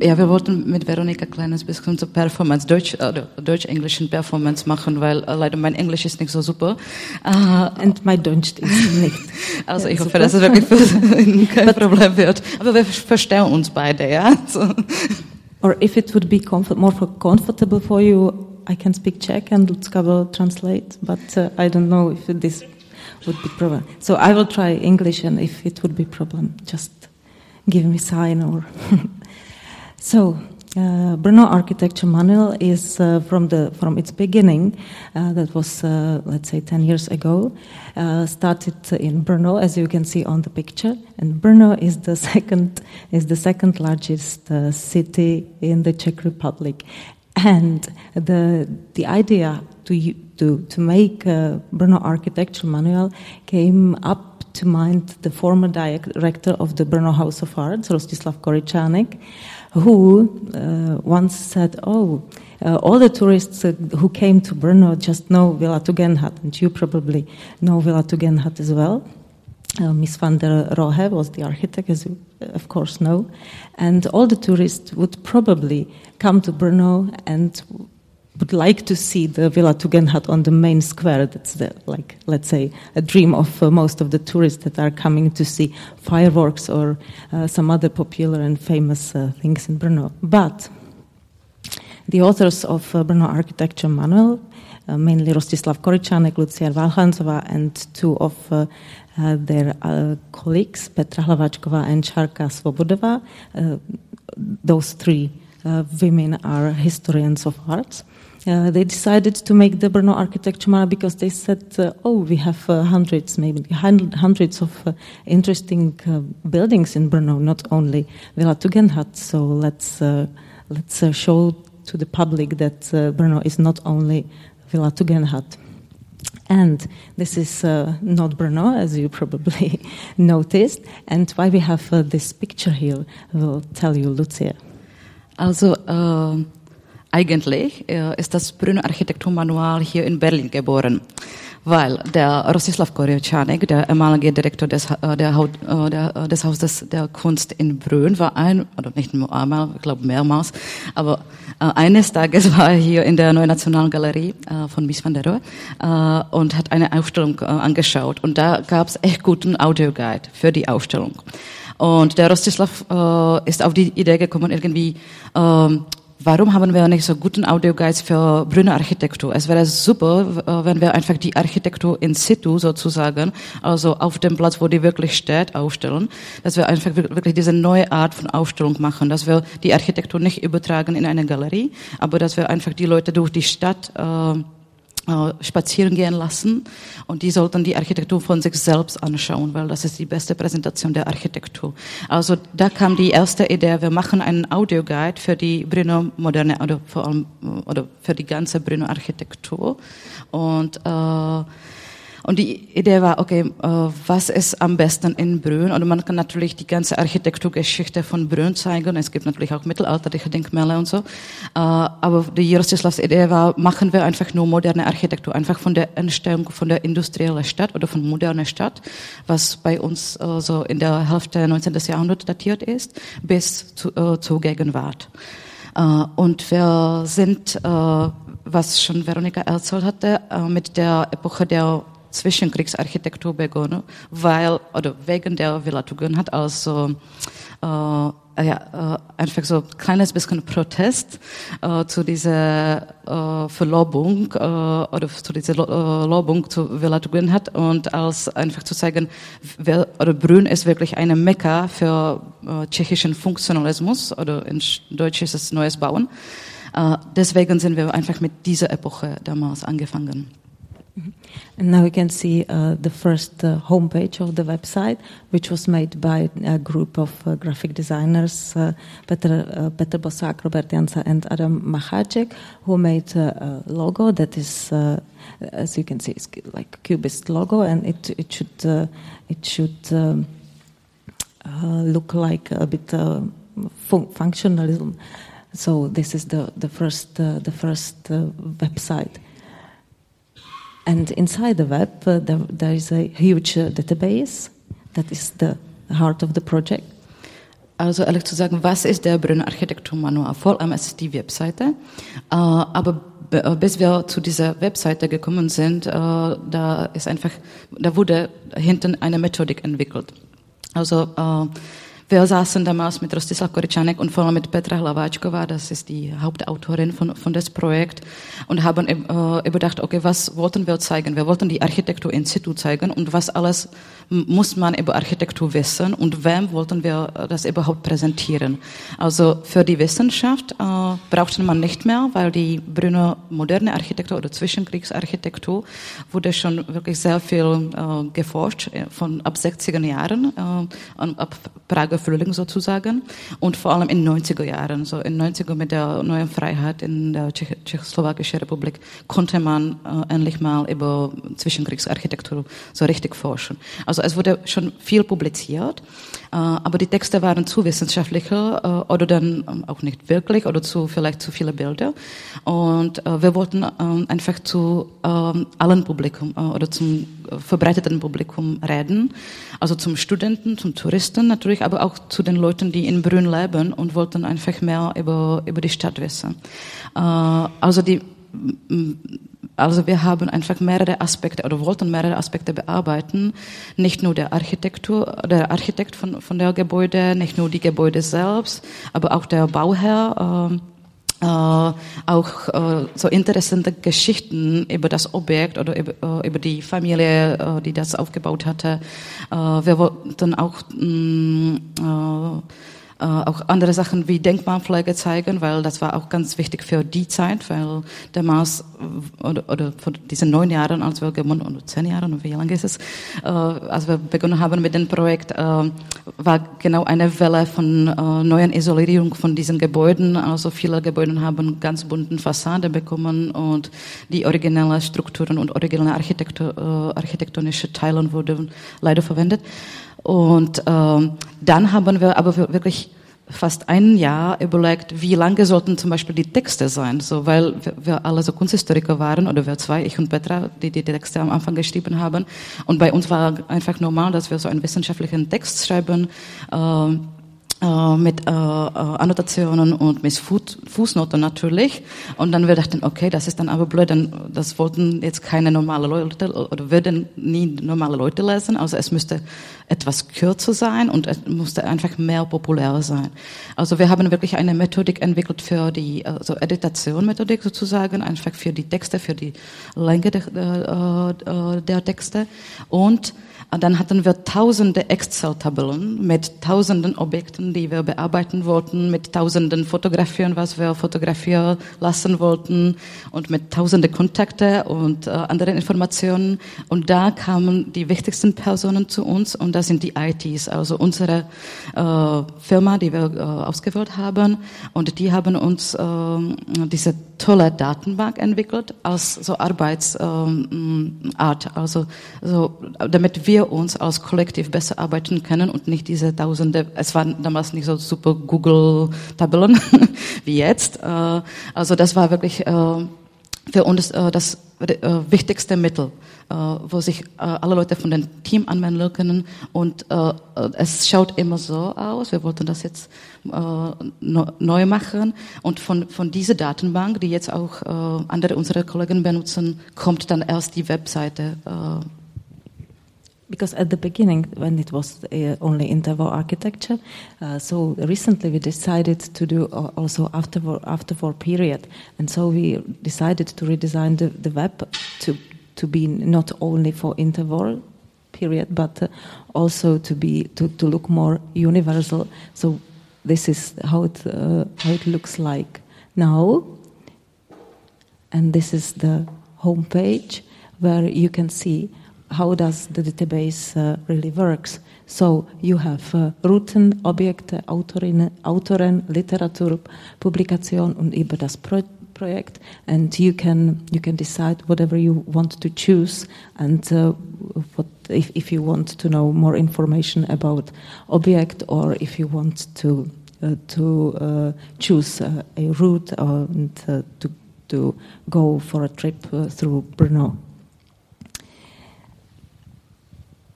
Ja, wir wollten mit Veronika ein kleines bisschen so Performance, Deutsch, äh, Deutsch-englischen Performance machen, weil äh, leider mein Englisch ist nicht so super. Uh, Und mein Deutsch ist nicht. Also ich hoffe, dass es wirklich kein But Problem wird. Aber wir verstehen uns beide, ja. So. Or if it would be more comfortable for you, I can speak Czech and Lucka will translate, but uh, I don't know if this would be problem. So I will try English and if it would be problem, just give me sign or... So, uh, Brno Architecture Manual is uh, from the from its beginning, uh, that was uh, let's say ten years ago, uh, started in Brno, as you can see on the picture. And Brno is the second is the second largest uh, city in the Czech Republic, and the the idea to to to make Brno Architecture Manual came up to mind the former director of the Brno House of Arts, Rostislav Koričánek who uh, once said, "Oh, uh, all the tourists uh, who came to Brno just know Villa Tugendhat, and you probably know Villa Tugendhat as well." Uh, Miss van der Rohe was the architect, as you uh, of course know, and all the tourists would probably come to Brno and would like to see the Villa Tugendhat on the main square. That's the, like, let's say, a dream of uh, most of the tourists that are coming to see fireworks or uh, some other popular and famous uh, things in Brno. But the authors of uh, Brno Architecture Manual, uh, mainly Rostislav Koričánek, Lucia Valchanzova, and two of uh, their colleagues, Petra Hlavačková and Šárka Svobodová, those three women are historians of arts. Uh, they decided to make the Brno architecture map because they said, uh, "Oh, we have uh, hundreds, maybe hundreds of uh, interesting uh, buildings in Brno, not only Villa Tugendhat. So let's uh, let's show to the public that Brno is not only Villa Tugendhat." And this is not Brno, as you probably noticed. And why we have this picture here, will tell you, Lucia. Also Eigentlich äh, ist das Brünner Architekturmanual hier in Berlin geboren, weil der Rostislav Korjačánek, der ehemalige Direktor des, äh, der, äh, der, äh, des Hauses der Kunst in Brünn, war ein, oder nicht nur einmal, ich glaube mehrmals, aber eines Tages war er hier in der Neuen Nationalgalerie äh, von Mies van der Rohe und hat eine Ausstellung angeschaut. Und da gab es echt guten Audioguide für die Ausstellung. Und der Rostislav äh, ist auf die Idee gekommen, irgendwie ähm, warum haben wir nicht so guten Audioguides für Brünner Architektur? Es wäre super, äh, wenn wir einfach die Architektur in situ sozusagen, also auf dem Platz, wo die wirklich steht, aufstellen, dass wir einfach wirklich diese neue Art von Aufstellung machen, dass wir die Architektur nicht übertragen in eine Galerie, aber dass wir einfach die Leute durch die Stadt äh, spazieren gehen lassen und die sollten die Architektur von sich selbst anschauen, weil das ist die beste Präsentation der Architektur. Also da kam die erste Idee, wir machen einen Audioguide für die Brünner moderne oder vor allem oder für die ganze Brünner Architektur und äh, und die Idee war, okay, äh, was ist am besten in Brünn? Und man kann natürlich die ganze Architekturgeschichte von Brünn zeigen. Es gibt natürlich auch mittelalterliche Denkmäler und so. Äh, aber die Jaroslavs Idee war, machen wir einfach nur moderne Architektur, einfach von der Entstehung von der industriellen Stadt oder von moderner Stadt, was bei uns äh, so in der Hälfte 19. Jahrhunderts datiert ist, bis zu, zur Gegenwart. Und wir sind, was schon Veronika erzählt hatte, mit der Epoche der Zwischenkriegsarchitektur begonnen, weil, oder wegen der Villa Tugun hat also, äh, ja, äh, einfach so ein kleines bisschen Protest äh, zu dieser äh, Verlobung äh, oder zu dieser äh, Lobung zu Villa Tugun hat und als einfach zu zeigen, wer, oder Brünn ist wirklich eine Mekka für äh, tschechischen Funktionalismus oder in Deutsch ist es neues Bauen. Äh, deswegen sind wir einfach mit dieser Epoche damals angefangen. And now we can see uh, the first uh, homepage of the website, which was made by a group of uh, graphic designers, uh, Peter, uh, Peter Bosak, Robert Jansa, and Adam Machacek, who made a logo that is, uh, as you can see, it's like cubist logo, and it it should it should um, look like a bit fun functionalism. So this is the the first the first website. And inside the web, uh, there, there is a huge uh, database that is the heart of the project. also ehrlich zu sagen, was ist der Brünner Architekturmanual? Vor allem ist die Webseite, äh, aber äh, bis wir zu dieser Webseite gekommen sind, äh, da ist einfach, da wurde hinten eine Methodik entwickelt. Also wir saßen damals mit Rostislav Koričanek und vor allem mit Petra Hlaváčková, das ist die Hauptautorin von, von das Projekt, und haben äh, überdacht, okay, was wollten wir zeigen? Wir wollten die Architektur in situ zeigen und was alles muss man über Architektur wissen und wem wollten wir das überhaupt präsentieren? Also für die Wissenschaft äh, brauchte man nicht mehr, weil die Brünner moderne Architektur oder Zwischenkriegsarchitektur wurde schon wirklich sehr viel äh, geforscht, äh, von ab 60er Jahren, äh, ab Prager Frühling sozusagen und vor allem in 90er Jahren, so in 90er mit der neuen Freiheit in der Tschech Tschechoslowakischen Republik konnte man äh, endlich mal über Zwischenkriegsarchitektur so richtig forschen. Also es wurde schon viel publiziert, äh, aber die Texte waren zu wissenschaftlicher äh, oder dann ähm, auch nicht wirklich oder zu vielleicht zu viele Bilder und äh, wir wollten ähm, einfach zu ähm, allen Publikum oder zum verbreiteten Publikum reden, also zum Studenten, zum Touristen natürlich, aber auch zu den Leuten, die in Brünn leben und wollten einfach mehr über, über die Stadt wissen. Also die, also wir haben einfach mehrere Aspekte oder wollten mehrere Aspekte bearbeiten. Nicht nur der Architektur, der Architekt von, von der Gebäude, nicht nur die Gebäude selbst, aber auch der Bauherr. Äh, äh, auch äh, so interessante Geschichten über das Objekt oder über, äh, über die Familie, äh, die das aufgebaut hatte. Äh, wir wollten auch mh, mm, äh, äh, auch andere Sachen wie Denkmalpflege zeigen, weil das war auch ganz wichtig für die Zeit, weil damals oder, oder von diesen neun Jahren, als wir gewonnen, oder zehn Jahren, wie lange ist es, äh, als wir begonnen haben mit dem Projekt, äh, war genau eine Welle von äh, neuen Isolierung von diesen Gebäuden. Also viele Gebäude haben ganz bunten Fassade bekommen und die originellen Strukturen und originelle Architektur, äh, architektonische Teile wurden leider verwendet. Und ähm, dann haben wir aber wirklich fast ein Jahr überlegt, wie lange sollten zum Beispiel die Texte sein, so weil wir, alle so Kunsthistoriker waren oder wir zwei, ich und Petra, die die Texte am Anfang geschrieben haben. Und bei uns war einfach normal, dass wir so einen wissenschaftlichen Text schreiben. Äh, äh, mit äh, äh, Annotationen und mit Fuß, Fußnoten natürlich. Und dann wir dachten, okay, das ist dann aber blöd, denn das wollten jetzt keine normale Leute oder würden nie normale Leute lesen. Also es müsste etwas kürzer sein und es musste einfach mehr populär sein. Also wir haben wirklich eine Methodik entwickelt für die also Editation-Methodik sozusagen, einfach für die Texte, für die Länge der, der, der Texte und dann hatten wir tausende Excel-Tabellen mit tausenden Objekten, die wir bearbeiten wollten, mit tausenden Fotografien, was wir fotografieren lassen wollten und mit tausende Kontakte und äh, anderen Informationen. Und da kamen die wichtigsten Personen zu uns und das sind die ITs, also unsere äh, Firma, die wir äh, ausgewählt haben. Und die haben uns äh, diese tolle Datenbank entwickelt als so Arbeitsart, ähm, also so, damit wir wir uns als Kollektiv besser arbeiten können und nicht diese Tausende, es waren damals nicht so super Google-Tabellen wie jetzt. Äh, also das war wirklich äh, für uns äh, das wichtigste Mittel, wo sich alle Leute von dem Team anmelden können. Und es schaut immer so aus. Wir wollten das jetzt neu machen. Und von, von dieser Datenbank, die jetzt auch andere unserer Kollegen benutzen, kommt dann erst die Webseite because at the beginning, when it was uh, only interval architecture, uh, so recently we decided to do also after war, after war period, and so we decided to redesign the, the web to to be not only for interval period, but uh, also to be to, to look more universal. So this is how it uh, how it looks like now, and this is the homepage where you can see how does the database uh, really works. So you have uh, Routen, Objekte, Autorin, Autoren, Literatur, Publikation und über das Pro Projekt, and you can you can decide whatever you want to choose, and uh, what if if you want to know more information about object, or if you want to uh, to uh, choose uh, a route and to to go for a trip through Brno.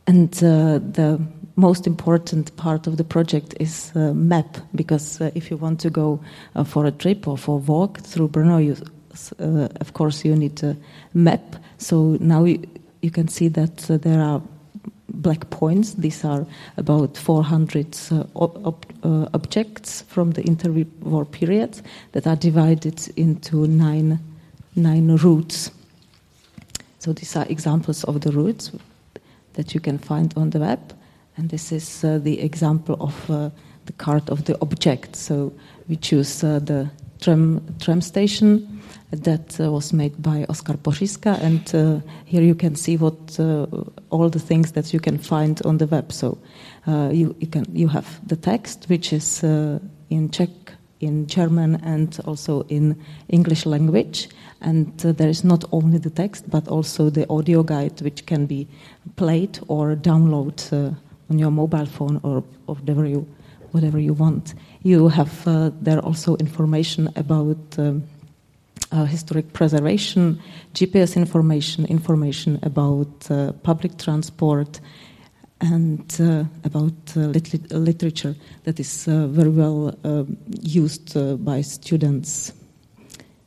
And uh, the most important part of the project is uh, map because uh, if you want to go uh, for a trip or for a walk through Brno, you, uh, of course you need a map. So now you, you can see that uh, there are black points. These are about 400 uh, ob objects from the interwar period that are divided into nine nine routes. So these are examples of the routes that you can find on the web. And this is uh, the example of uh, the card of the object. So we choose uh, the tram, tram station that uh, was made by Oskar Poschiska. And uh, here you can see what uh, all the things that you can find on the web. So you, you, can, you have the text, which is in Czech, in German, and also in English language. And uh, there is not only the text, but also the audio guide, which can be played or download uh, on your mobile phone or, or, whatever you whatever you want. You have uh, there also information about um, uh, historic preservation, GPS information, information about uh, public transport, and uh, about literature that is very well um, used by students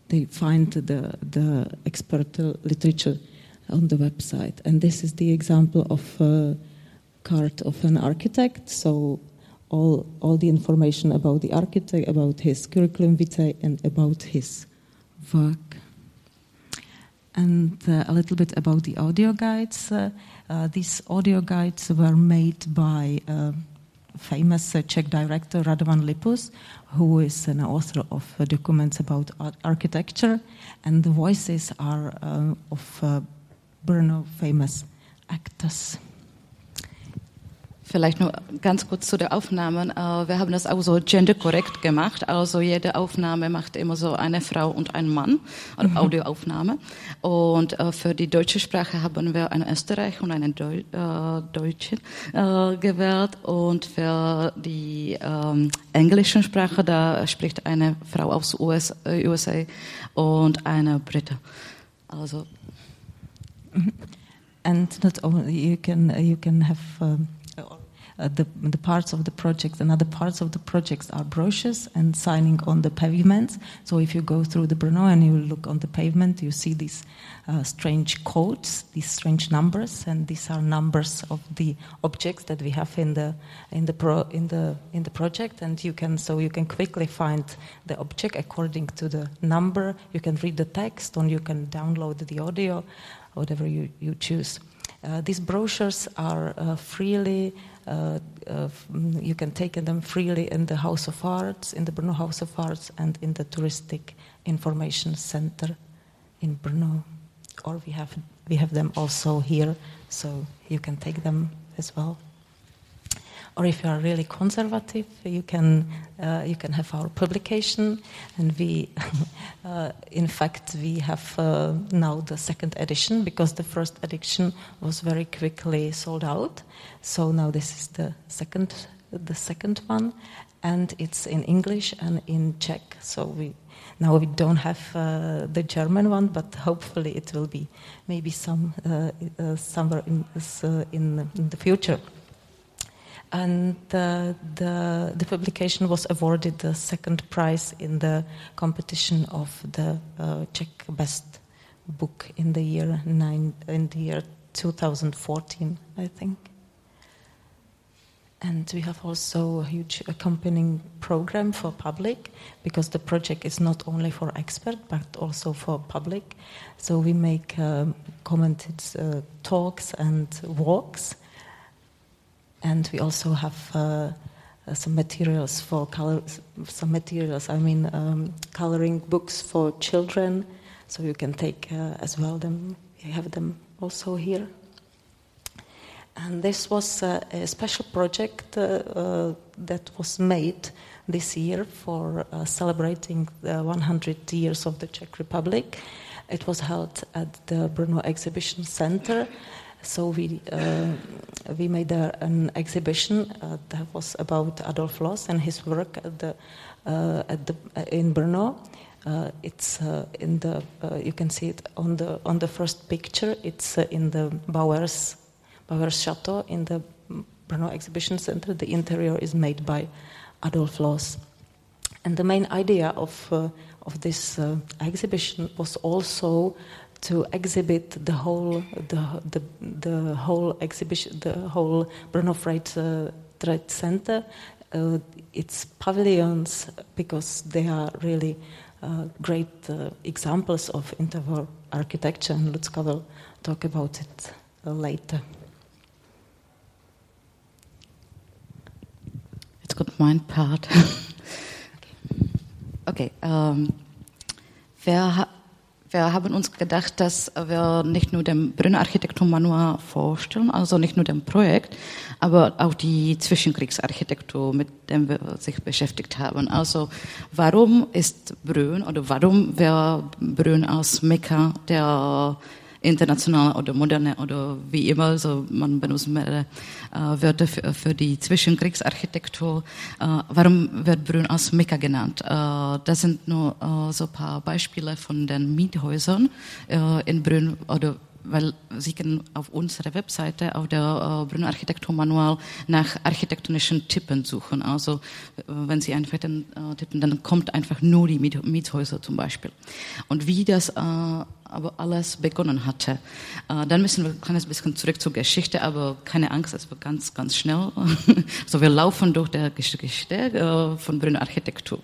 they find the, the expert literature on the website. And this is the example of a card of an architect. So all, all the information about the architect, about his curriculum vitae, and about his work. And uh, a little bit about the audio guides. Uh, uh, these audio guides were made by famous Czech director Radovan Lipus, who is an author of documents about architecture, and the voices are of Brno famous actors. Vielleicht nur ganz kurz zu der Aufnahme. Äh, wir haben das auch so genderkorrekt gemacht. Also jede Aufnahme macht immer so eine Frau und ein Mann, also mhm. Audioaufnahme. Und äh, für die deutsche Sprache haben wir eine Österreich und eine Deu äh, Deutsche äh, gewählt. Und für die ähm, englische Sprache, da spricht eine Frau aus US, äh, USA und eine Brite. Also. And not only you can you can have um uh, the, the parts of the project and other parts of the projects are brochures and signing on the pavements. So if you go through the Brno and you look on the pavement, you see these uh, strange codes, these strange numbers, and these are numbers of the objects that we have in the in the pro, in the in the project. And you can so you can quickly find the object according to the number. You can read the text, or you can download the audio, whatever you you choose. Uh, these brochures are uh, freely Uh, uh, mm, you can take them freely in the House of Arts, in the Brno House of Arts, and in the Touristic Information Center in Brno. Or we have we have them also here, so you can take them as well or if you are really conservative, you can uh, you can have our publication, and we, uh, in fact, we have uh, now the second edition because the first edition was very quickly sold out. So now this is the second the second one, and it's in English and in Czech. So we now we don't have uh, the German one, but hopefully it will be maybe some uh, uh, somewhere in, in, in the future and the, the, publication was awarded the second prize in the competition of the uh, Czech best book in the year nine, in the year 2014, I think. And we have also a huge accompanying program for public because the project is not only for expert but also for public. So we make um, commented uh, talks and walks and we also have uh, uh, some materials for color, some materials. I mean, um, coloring books for children, so you can take uh, as well. Them, We have them also here. And this was uh, a special project that was made this year for celebrating the 100 years of the Czech Republic. It was held at the Brno Exhibition Center so we uh, we made a, an exhibition uh, that was about Adolf Loos and his work at the uh, at the uh, in Brno. Uh, it's uh, in the you can see it on the on the first picture. It's in the Bauers Bauers Chateau in the Brno Exhibition Center. The interior is made by Adolf Loos. And the main idea of, uh, of this uh, exhibition was also to exhibit the whole, the, the, the whole exhibition, the whole Brno Freight uh, Trade Center, uh, its pavilions, because they are really uh, great uh, examples of interwar architecture, and Lutzka will talk about it later. Jetzt kommt mein Part. okay, ähm, wir, wir haben uns gedacht, dass wir nicht nur den Brünner Architekturmanual vorstellen, also nicht nur dem Projekt, aber auch die Zwischenkriegsarchitektur, mit dem wir sich beschäftigt haben. Also warum ist Brünn oder warum wäre Brünn als Mekka der international oder moderne oder wie immer, also man benutzt mehrere äh, Wörter für, für, die Zwischenkriegsarchitektur. Äh, warum wird Brünn als Mekka genannt? Äh, das sind nur äh, so ein paar Beispiele von den Miethäusern äh, in Brünn oder weil Sie können auf unserer Webseite, auf der äh, Brünner Architekturmanual nach architektonischen Tippen suchen. Also wenn Sie einfach den äh, tippen, dann kommt einfach nur die Miethäuser zum Beispiel. Und wie das äh, aber alles begonnen hatte. Dann müssen wir ein kleines bisschen zurück zur Geschichte, aber keine Angst, es wird ganz, ganz schnell. so, wir laufen durch die Geschichte von Brünner Architektur.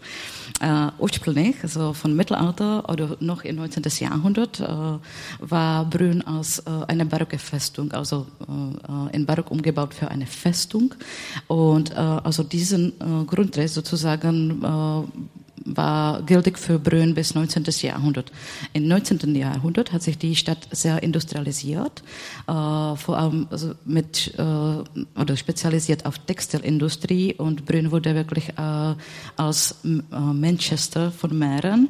Äh, ursprünglich, also von Mittelalter oder noch im 19. Jahrhundert, äh, war Brünn als äh, eine barocke Festung, also in Barock umgebaut für eine Festung. Und also diesen Grundriss sozusagen war gültig für Brünn bis 19. Jahrhundert. Im 19. Jahrhundert hat sich die Stadt sehr industrialisiert, äh, vor allem also mit äh, oder spezialisiert auf Textilindustrie und Brünn wurde wirklich äh, als äh, Manchester von Mähren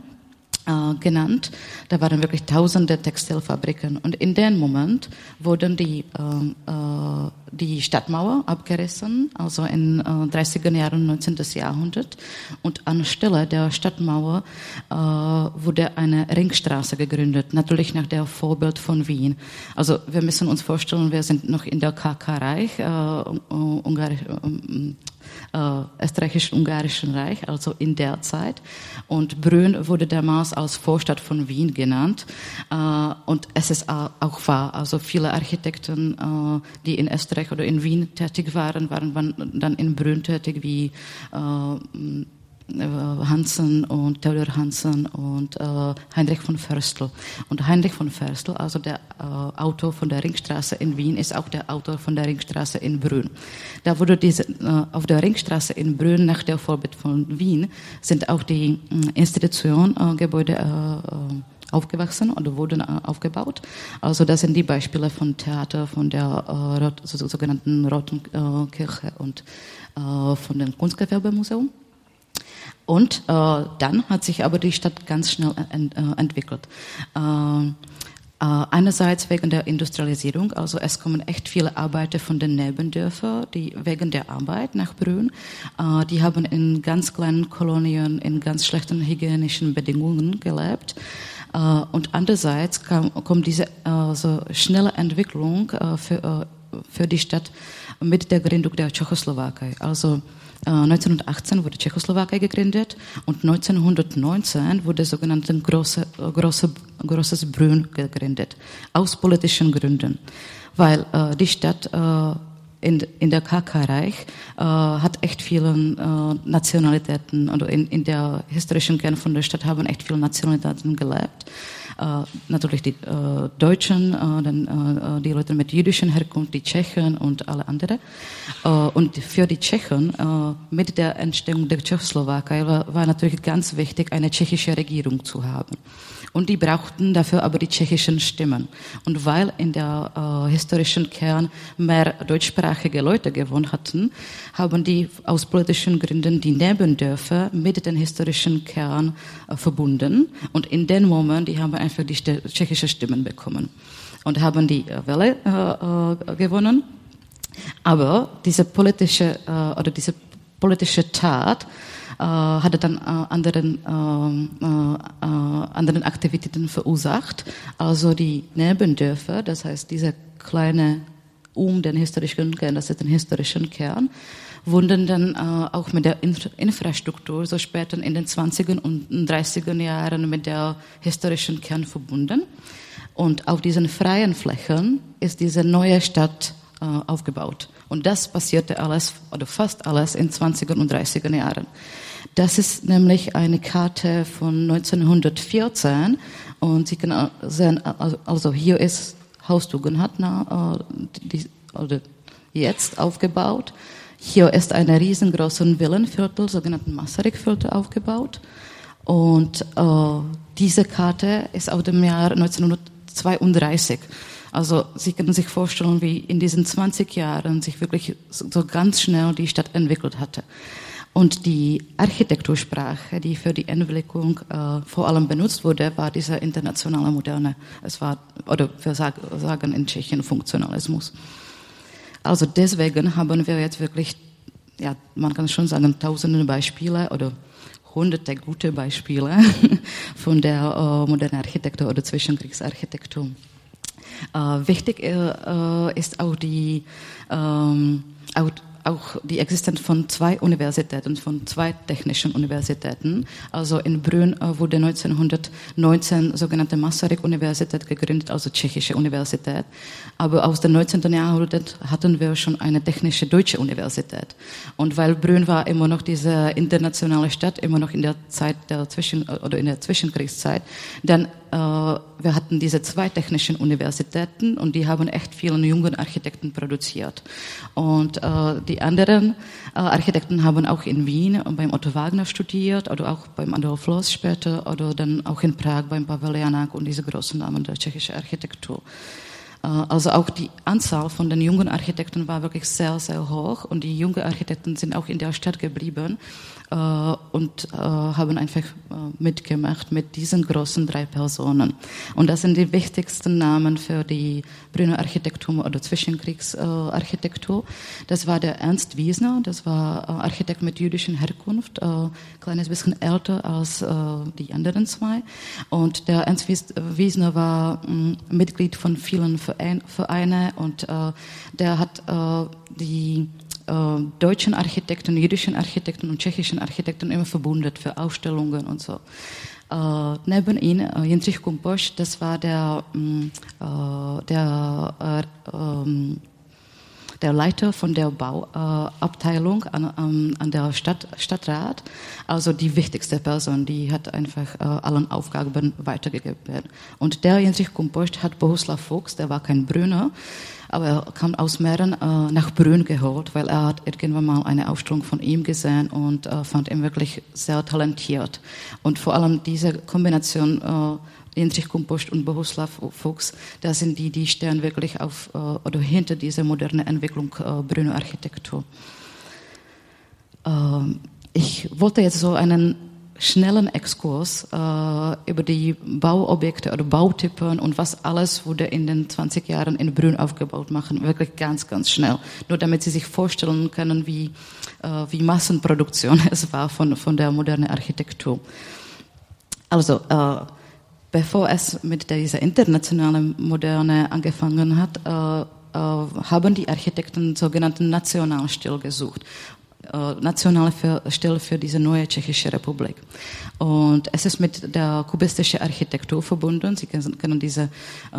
äh, genannt. Da waren wirklich tausende Textilfabriken. Und in dem Moment wurden die, äh, äh die Stadtmauer abgerissen, also in äh, 30er Jahren 19. Jahrhundert. Und anstelle der Stadtmauer äh, wurde eine Ringstraße gegründet, natürlich nach der Vorbild von Wien. Also wir müssen uns vorstellen, wir sind noch in der KK-Reich, äh, Ungarisch, äh, österreichisch-ungarischen Reich, also in der Zeit. Und Brünn wurde damals als Vorstadt von Wien genannt. Äh, und es ist auch wahr, also viele Architekten, äh, die in Österreich oder in Wien tätig waren, waren dann in Brünn tätig, wie äh, Hansen und Theodor Hansen und äh, Heinrich von Förstel. Und Heinrich von Förstel, also der äh, Autor von der Ringstraße in Wien, ist auch der Autor von der Ringstraße in Brünn. Da wurde diese, äh, auf der Ringstraße in Brünn nach der Vorbild von Wien sind auch die äh, Institutiongebäude äh, äh, aufgewachsen oder wurden aufgebaut. Also das sind die Beispiele von Theater, von der äh, so, sogenannten Roten äh, Kirche und äh, von dem Kunstgewerbemuseum. Und äh, dann hat sich aber die Stadt ganz schnell ent, äh, entwickelt. Äh, äh, einerseits wegen der Industrialisierung, also es kommen echt viele Arbeiter von den Nebendörfern, die wegen der Arbeit nach Brünn, äh, die haben in ganz kleinen Kolonien in ganz schlechten hygienischen Bedingungen gelebt. Äh, und andererseits kam, kommt diese äh, so schnelle Entwicklung für, für die Stadt mit der Gründung der Tschechoslowakei. Also 1918 äh, wurde Tschechoslowakei gegründet und 1919 wurde sogenannte große, große, großes Brünn gegründet, aus politischen Gründen, weil äh, die Stadt äh, in, in der KK-Reich äh, hat echt vielen äh, Nationalitäten, oder in, in der historischen Kern von der Stadt haben echt viele Nationalitäten gelebt. Äh, natürlich die äh, Deutschen, äh, dann die Leute mit jüdischen Herkunft, die Tschechen und alle anderen. Und für die Tschechen mit der Entstehung der Tschechoslowakei war, war natürlich ganz wichtig, eine tschechische Regierung zu haben. Und die brauchten dafür aber die tschechischen Stimmen. Und weil in der äh, historischen Kern mehr deutschsprachige Leute gewohnt hatten, haben die aus politischen Gründen die Nebendörfer mit den historischen Kern äh, verbunden. Und in dem Moment, die haben einfach die tschechische Stimmen bekommen und haben die äh, Welle äh, äh, gewonnen. Aber diese politische äh, oder diese politische Tat hatte dann äh, anderen, äh, äh, anderen Aktivitäten verursacht. Also die Nebendörfer, das heißt diese kleine um den historischen Kern, das ist den historischen Kern, wurden dann äh, auch mit der Infra Infrastruktur so später in den 20er und 30er Jahren mit der historischen Kern verbunden. Und auf diesen freien Flächen ist diese neue Stadt äh, aufgebaut. Und das passierte alles, oder fast alles, in 20er und 30er Jahren. Das ist nämlich eine Karte von 1914 und Sie können sehen, also hier ist Haus Tugendhatna, die, oder jetzt aufgebaut. Hier ist eine riesengroße Villenviertel, sogenannten Masaryk-Viertel aufgebaut. Und äh, diese Karte ist aus dem Jahr 1932. Also Sie können sich vorstellen, wie in diesen 20 Jahren sich wirklich so ganz schnell die Stadt entwickelt hatte. Und die Architektursprache, die für die Entwicklung äh, vor allem benutzt wurde, war diese internationale Moderne. Es war, oder wir sagen in Tschechien Funktionalismus. Also deswegen haben wir jetzt wirklich, ja, man kann schon sagen, tausende Beispiele oder hunderte gute Beispiele von der äh, modernen Architektur oder Zwischenkriegsarchitektur. Äh, wichtig äh, ist auch die ähm, auch auch die Existenz von zwei Universitäten, von zwei technischen Universitäten. Also in Brünn äh, wurde 1919 sogenannte Masaryk-Universität gegründet, also tschechische Universität. Aber aus dem 19. Jahrhundert hatten wir schon eine technische deutsche Universität. Und weil Brünn war immer noch diese internationale Stadt, immer noch in der Zeit der Zwischen, oder in der Zwischenkriegszeit, dann äh, wir hatten diese zwei technischen Universitäten und die haben echt vielen jungen Architekten produziert. Und äh, die anderen äh, Architekten haben auch in Wien beim Otto Wagner studiert oder auch beim Adolf Loos später oder dann auch in Prag beim Pavel Janak und diese großen Namen der tschechischen Architektur. Also auch die Anzahl von den jungen Architekten war wirklich sehr, sehr hoch und die jungen Architekten sind auch in der Stadt geblieben äh, und äh, haben einfach äh, mitgemacht mit diesen großen drei Personen. Und das sind die wichtigsten Namen für die Brünner Architektur oder Zwischenkriegsarchitektur. Das war der Ernst Wiesner, das war Architekt mit jüdischer Herkunft, kleines bisschen älter als die anderen zwei. Und der Ernst Wiesner war mm, Mitglied von vielen Vereinen und der hat die äh, deutschen Architekten, jüdischen Architekten und tschechischen Architekten immer verbunden für Ausstellungen und so. Äh, neben ihm äh, Jindřich Kumposch, das war der, äh, der, äh, der Leiter von der Bauabteilung an, an, an der Stadt, Stadtrat, also die wichtigste Person, die hat einfach allen Aufgaben weitergegeben. Und der Jindřich Kumposch hat Bohuslav Fuchs, der war kein Brünner, aber er kam aus Mähren äh, nach Brünn geholt, weil er hat irgendwann mal eine Ausstellung von ihm gesehen und äh, fand ihn wirklich sehr talentiert. Und vor allem diese Kombination äh, Dietrich Kumpost und Bohuslav Fuchs, das sind die, die stehen wirklich auf äh, oder hinter dieser modernen Entwicklung äh, Brünner Architektur. Ähm, ich wollte jetzt so einen schnellen Exkurs äh, über die Bauobjekte oder Bautypen und was alles wurde in den 20 Jahren in Brünn aufgebaut machen. Wirklich ganz, ganz schnell. Nur damit Sie sich vorstellen können, wie, äh, wie Massenproduktion es war von, von der modernen Architektur. Also, äh, bevor es mit dieser internationalen Moderne angefangen hat, äh, äh, haben die Architekten sogenannten Nationalstil gesucht. Äh, nationale Stelle für diese neue tschechische Republik. Und es ist mit der kubistischen Architektur verbunden. Sie kennen diese äh,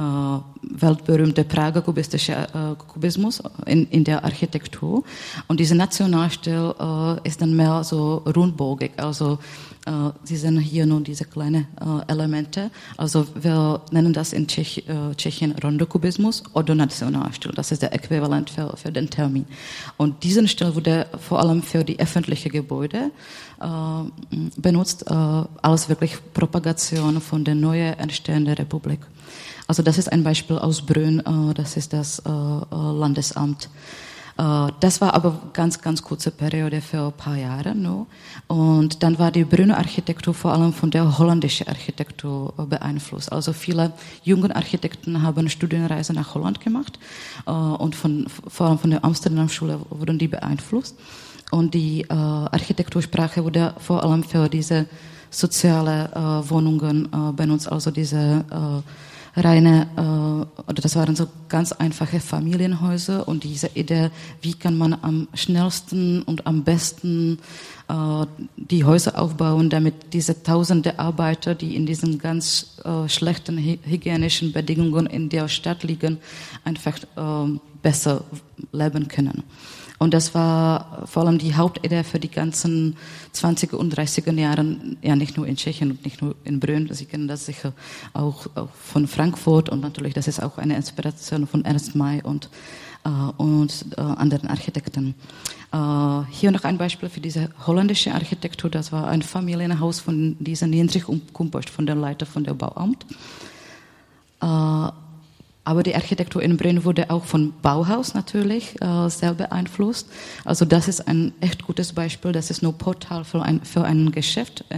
weltberühmte Prager kubistische äh, Kubismus in, in der Architektur. Und diese Nationalstelle äh, ist dann mehr so rundbogig, also Sie sehen hier nur diese kleinen äh, Elemente. Also wir nennen das in Tschech, äh, Tschechien Rondokubismus oder Nationalstil. Das ist der Äquivalent für, für den Termin. Und diesen Stil wurde vor allem für die öffentlichen Gebäude benutzt als wirklich Propagation von der neuen entstehenden Republik. Also das ist ein Beispiel aus Brünn, das ist das Landesamt. Äh, das war aber ganz, ganz kurze Periode für ein paar Jahre nur. Und dann war die Brünner Architektur vor allem von der holländischen Architektur beeinflusst. Also viele junge Architekten haben Studienreise nach Holland gemacht äh, und von, vor allem von der Amsterdam Schule wurden die beeinflusst. Und die äh, Architektursprache wurde vor allem für diese soziale Wohnungen benutzt, also diese reine, äh, oder das waren so ganz einfache Familienhäuser und diese Idee, wie kann man am schnellsten und am besten äh, die Häuser aufbauen, damit diese tausende Arbeiter, die in diesen ganz äh, schlechten hygienischen Bedingungen in der Stadt liegen, einfach äh, besser leben können. Und das war vor allem die Hauptidee für die ganzen 20er und 30er Jahren, ja nicht nur in Tschechien und nicht nur in Brünn, Sie kennen das sicher auch, auch von Frankfurt und natürlich, das ist auch eine Inspiration von Ernst May und, äh, und äh, anderen Architekten. Äh, hier noch ein Beispiel für diese holländische Architektur, das war ein Familienhaus von diesem Jendrich Kumpost, von dem Leiter von der Bauamt. Aber die Architektur in Brünn wurde auch von Bauhaus natürlich äh, sehr beeinflusst. Also das ist ein echt gutes Beispiel. Das ist nur Portal für ein, für ein Geschäft äh,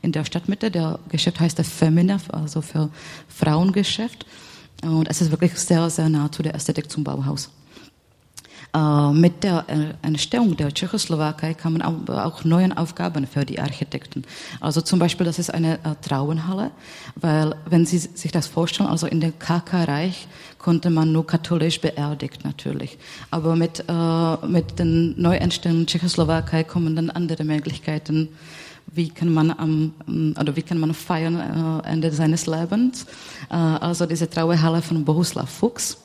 in der Stadtmitte. Der Geschäft heißt der Femina, also für Frauengeschäft. Und es ist wirklich sehr, sehr nah zu der Ästhetik zum Bauhaus. Äh, mit der äh, Entstehung der Tschechoslowakei kamen auch neue Aufgaben für die Architekten. Also zum Beispiel, das ist eine äh, Trauenhalle, weil wenn Sie sich das vorstellen, also in dem KK-Reich konnte man nur katholisch beerdigt natürlich. Aber mit, mit den Neuentstehungen Tschechoslowakei kommen dann andere Möglichkeiten wie kann man am, oder wie kann man feiern äh, Ende seines Lebens. Äh, also diese Trauerhalle von Bohuslav Fuchs.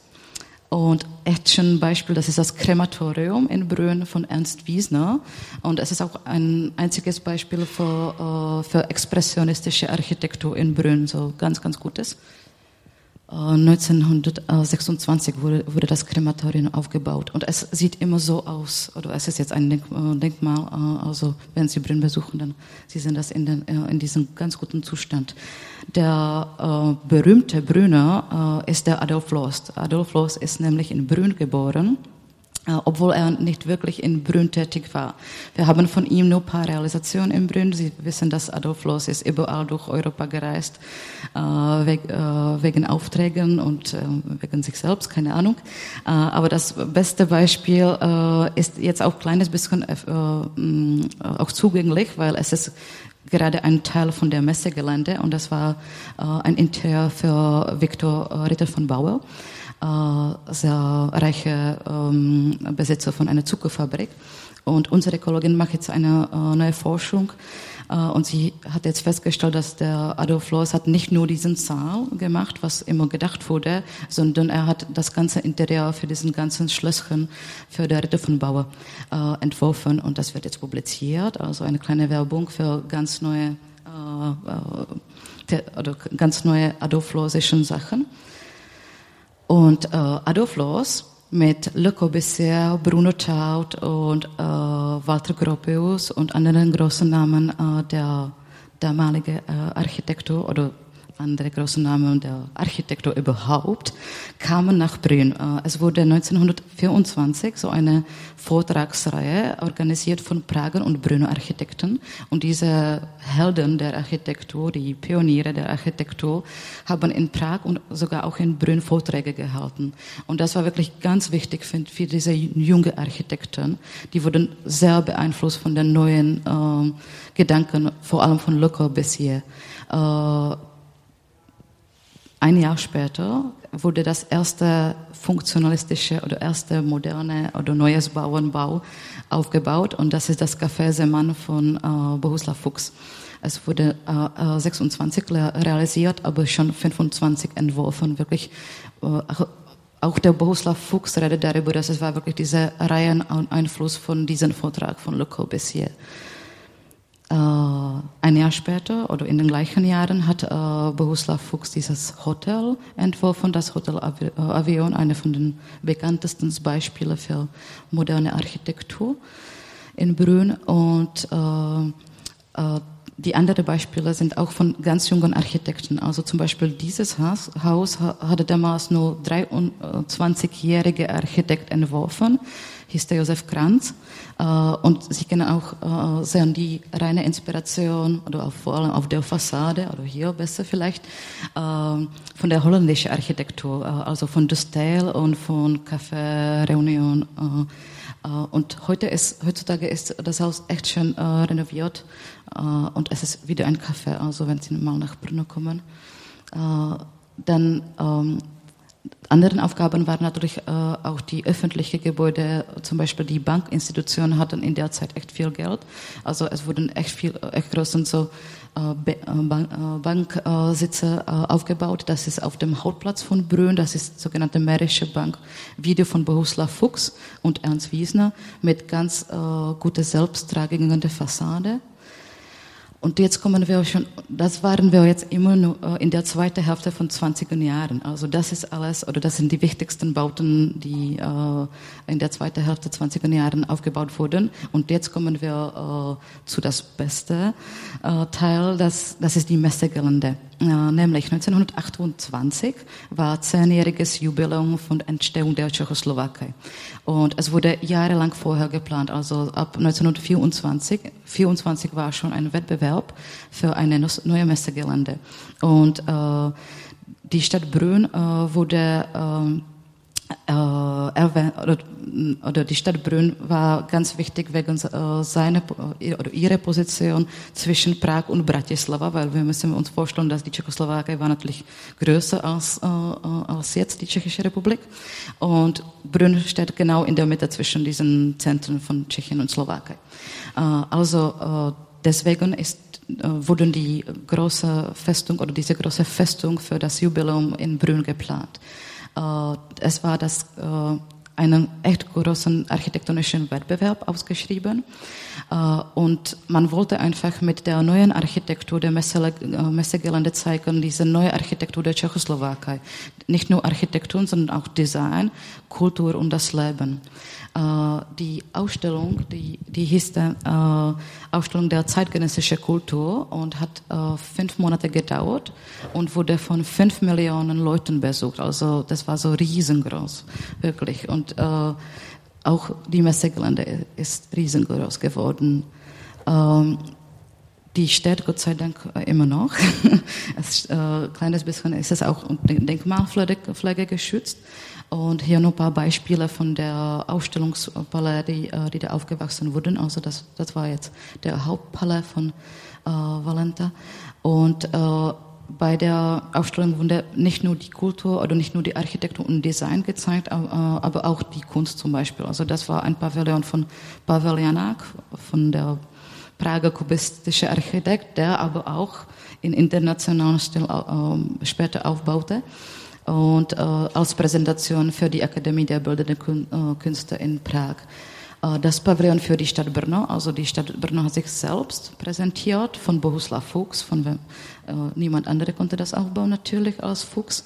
Und echt ein Beispiel, das ist das Krematorium in Brünn von Ernst Wiesner. Und es ist auch ein einziges Beispiel für, äh, für expressionistische Architektur in Brünn, so ganz, ganz gutes. 1926 wurde, wurde das Krematorium aufgebaut und es sieht immer so aus, oder es ist jetzt ein äh, Denkmal, äh, also wenn Sie Brünn besuchen, dann Sie sehen das in, den, äh, in diesem ganz guten Zustand. Der äh, berühmte Brünner äh, ist der Adolf Lost. Adolf Lost ist nämlich in Brünn geboren äh, obwohl er nicht wirklich in Brünn tätig war. Wir haben von ihm nur ein paar Realisationen in Brünn. Sie wissen, dass Adolf Loos ist überall durch Europa gereist, äh, äh, wegen Aufträgen und wegen sich selbst, keine Ahnung. aber das beste Beispiel ist jetzt auch ein kleines bisschen auch zugänglich, weil es ist gerade ein Teil von der Messegelände und das war ein Interieur für Viktor Ritter von Bauer. Äh, sehr reiche ähm, Besitzer von einer Zuckerfabrik. Und unsere Kollegin macht jetzt eine äh, neue Forschung äh, und sie hat jetzt festgestellt, dass der Adolf Loos hat nicht nur diesen Saal gemacht, was immer gedacht wurde, sondern er hat das ganze Interieur für diesen ganzen Schlösschen für der Ritter von Bauer äh, entworfen und das wird jetzt publiziert, also eine kleine Werbung für ganz neue äh, oder ganz neue Adolf Loosischen Sachen. Und äh, Adolf Loos mit Le Corbusier, Bruno Taut und äh, Walter Gropius und anderen großen Namen äh, der damalige äh, Architektur oder andere große Namen der Architektur überhaupt, kamen nach Brünn. Äh, es wurde 1924 so eine Vortragsreihe organisiert von Prager und Brünner Architekten. Und diese Helden der Architektur, die Pioniere der Architektur, haben in Prag und sogar auch in Brünn Vorträge gehalten. Und das war wirklich ganz wichtig für, diese jungen Architekten. Die wurden sehr beeinflusst von den neuen äh, Gedanken, vor allem von Le Corbusier. Äh, ein Jahr später wurde das erste funktionalistische oder erste moderne oder neues Bauernbau aufgebaut und das ist das Café Seman von äh, Bohuslav Fuchs. Es wurde äh, 26 äh, realisiert, aber schon 25 entworfen. Wirklich, äh, auch der Bohuslav Fuchs redet darüber, dass es war wirklich dieser Reiheneinfluss von diesem Vortrag von Le Corbusier. Ein Jahr später oder in den gleichen Jahren hat äh, Bohuslav Fuchs dieses Hotel entworfen, das Hotel äh, Avion, eine von den bekanntesten Beispielen für moderne Architektur in Brünn. Und äh, äh, die anderen Beispiele sind auch von ganz jungen Architekten. Also zum Beispiel dieses Haus, hatte damals nur 23-jährige Architekt entworfen hieß der Josef Kranz. Äh, und Sie kennen auch äh, sehr die reine Inspiration, oder vor allem auf der Fassade, oder hier besser vielleicht, äh, von der holländischen Architektur, also von Dustel und von Café Reunion. Und heute ist, heutzutage ist das Haus echt schön renoviert und es ist wieder ein Café, also wenn Sie mal nach Brno kommen. dann ähm, anderen Aufgaben waren natürlich äh, auch die öffentlichen Gebäude, zum Beispiel die Bankinstitutionen hatten in der Zeit echt viel Geld. Also es wurden echt viel, echt große so äh, äh, Banksitze äh, aufgebaut. Das ist auf dem Hauptplatz von Brünn, das ist sogenannte Mährische Bank. Video von Bohuslav Fuchs und Ernst Wiesner mit ganz äh, guter selbsttragenden Fassade. Und jetzt kommen wir schon, das waren wir jetzt immer nur äh, in der zweiten Hälfte von 20er Jahren. Also das ist alles, oder das sind die wichtigsten Bauten, die äh, in der zweiten Hälfte 20er Jahren aufgebaut wurden. Und jetzt kommen wir äh, zu das beste Teil, das, das ist die Messegelände. Nämlich 1928 war zehnjähriges Jubiläum von Entstehung der Tschechoslowakei. Und es wurde jahrelang vorher geplant, also ab 1924 24 war schon ein Wettbewerb für eine neue Messegelände. Und äh, die Stadt Brünn äh, wurde äh, äh, oder, die Stadt Brünn war ganz wichtig wegen äh, seiner oder ihrer Position zwischen Prag und Bratislava, weil wir müssen uns vorstellen, dass die Tschechoslowakei war natürlich größer als, äh, als jetzt die Tschechische Republik und Brünn steht genau in der Mitte zwischen diesen Zentren von Tschechien und Slowakei. Also deswegen ist wurden die große Festung oder diese große Festung für das Jubiläum in Brünn geplant. Äh, es war das äh, einen echt großen architektonischen Wettbewerb ausgeschrieben. Äh, und man wollte einfach mit der neuen Architektur der Messegelände zeigen, diese neue Architektur der Tschechoslowakei. Nicht nur Architektur, sondern auch Design, Kultur und das Leben. Äh, die Ausstellung, die, die hieß äh, Ausstellung der zeitgenössischen Kultur und hat äh, fünf Monate gedauert und wurde von fünf Millionen Leuten besucht. Also das war so riesengroß, wirklich. Und äh, auch die Messegelände ist riesengroß geworden. Ähm, die steht Gott sei Dank immer noch. Ein äh, kleines bisschen ist es auch Denkmalpflege geschützt. Und hier noch ein paar Beispiele von der Ausstellungspalais, die, äh, die da aufgewachsen wurden. Also das, das war jetzt der Hauptpalais von äh, Valenta. Und äh, bei der Ausstellung wurde nicht nur die Kultur oder nicht nur die Architektur und Design gezeigt, äh, aber auch die Kunst zum Beispiel. Also das war ein Pavillon von Pavel Janak, von der Prager kubistische Architekt, der aber auch in internationalen Stil äh, später aufbaute und äh, als Präsentation für die Akademie der Bildenden äh, Künste in Prag. Äh, das Pavillon für die Stadt Brno, also die Stadt Brno hat sich selbst präsentiert von Bohuslav Fuchs, von wem, äh, niemand andere konnte das aufbauen natürlich als Fuchs.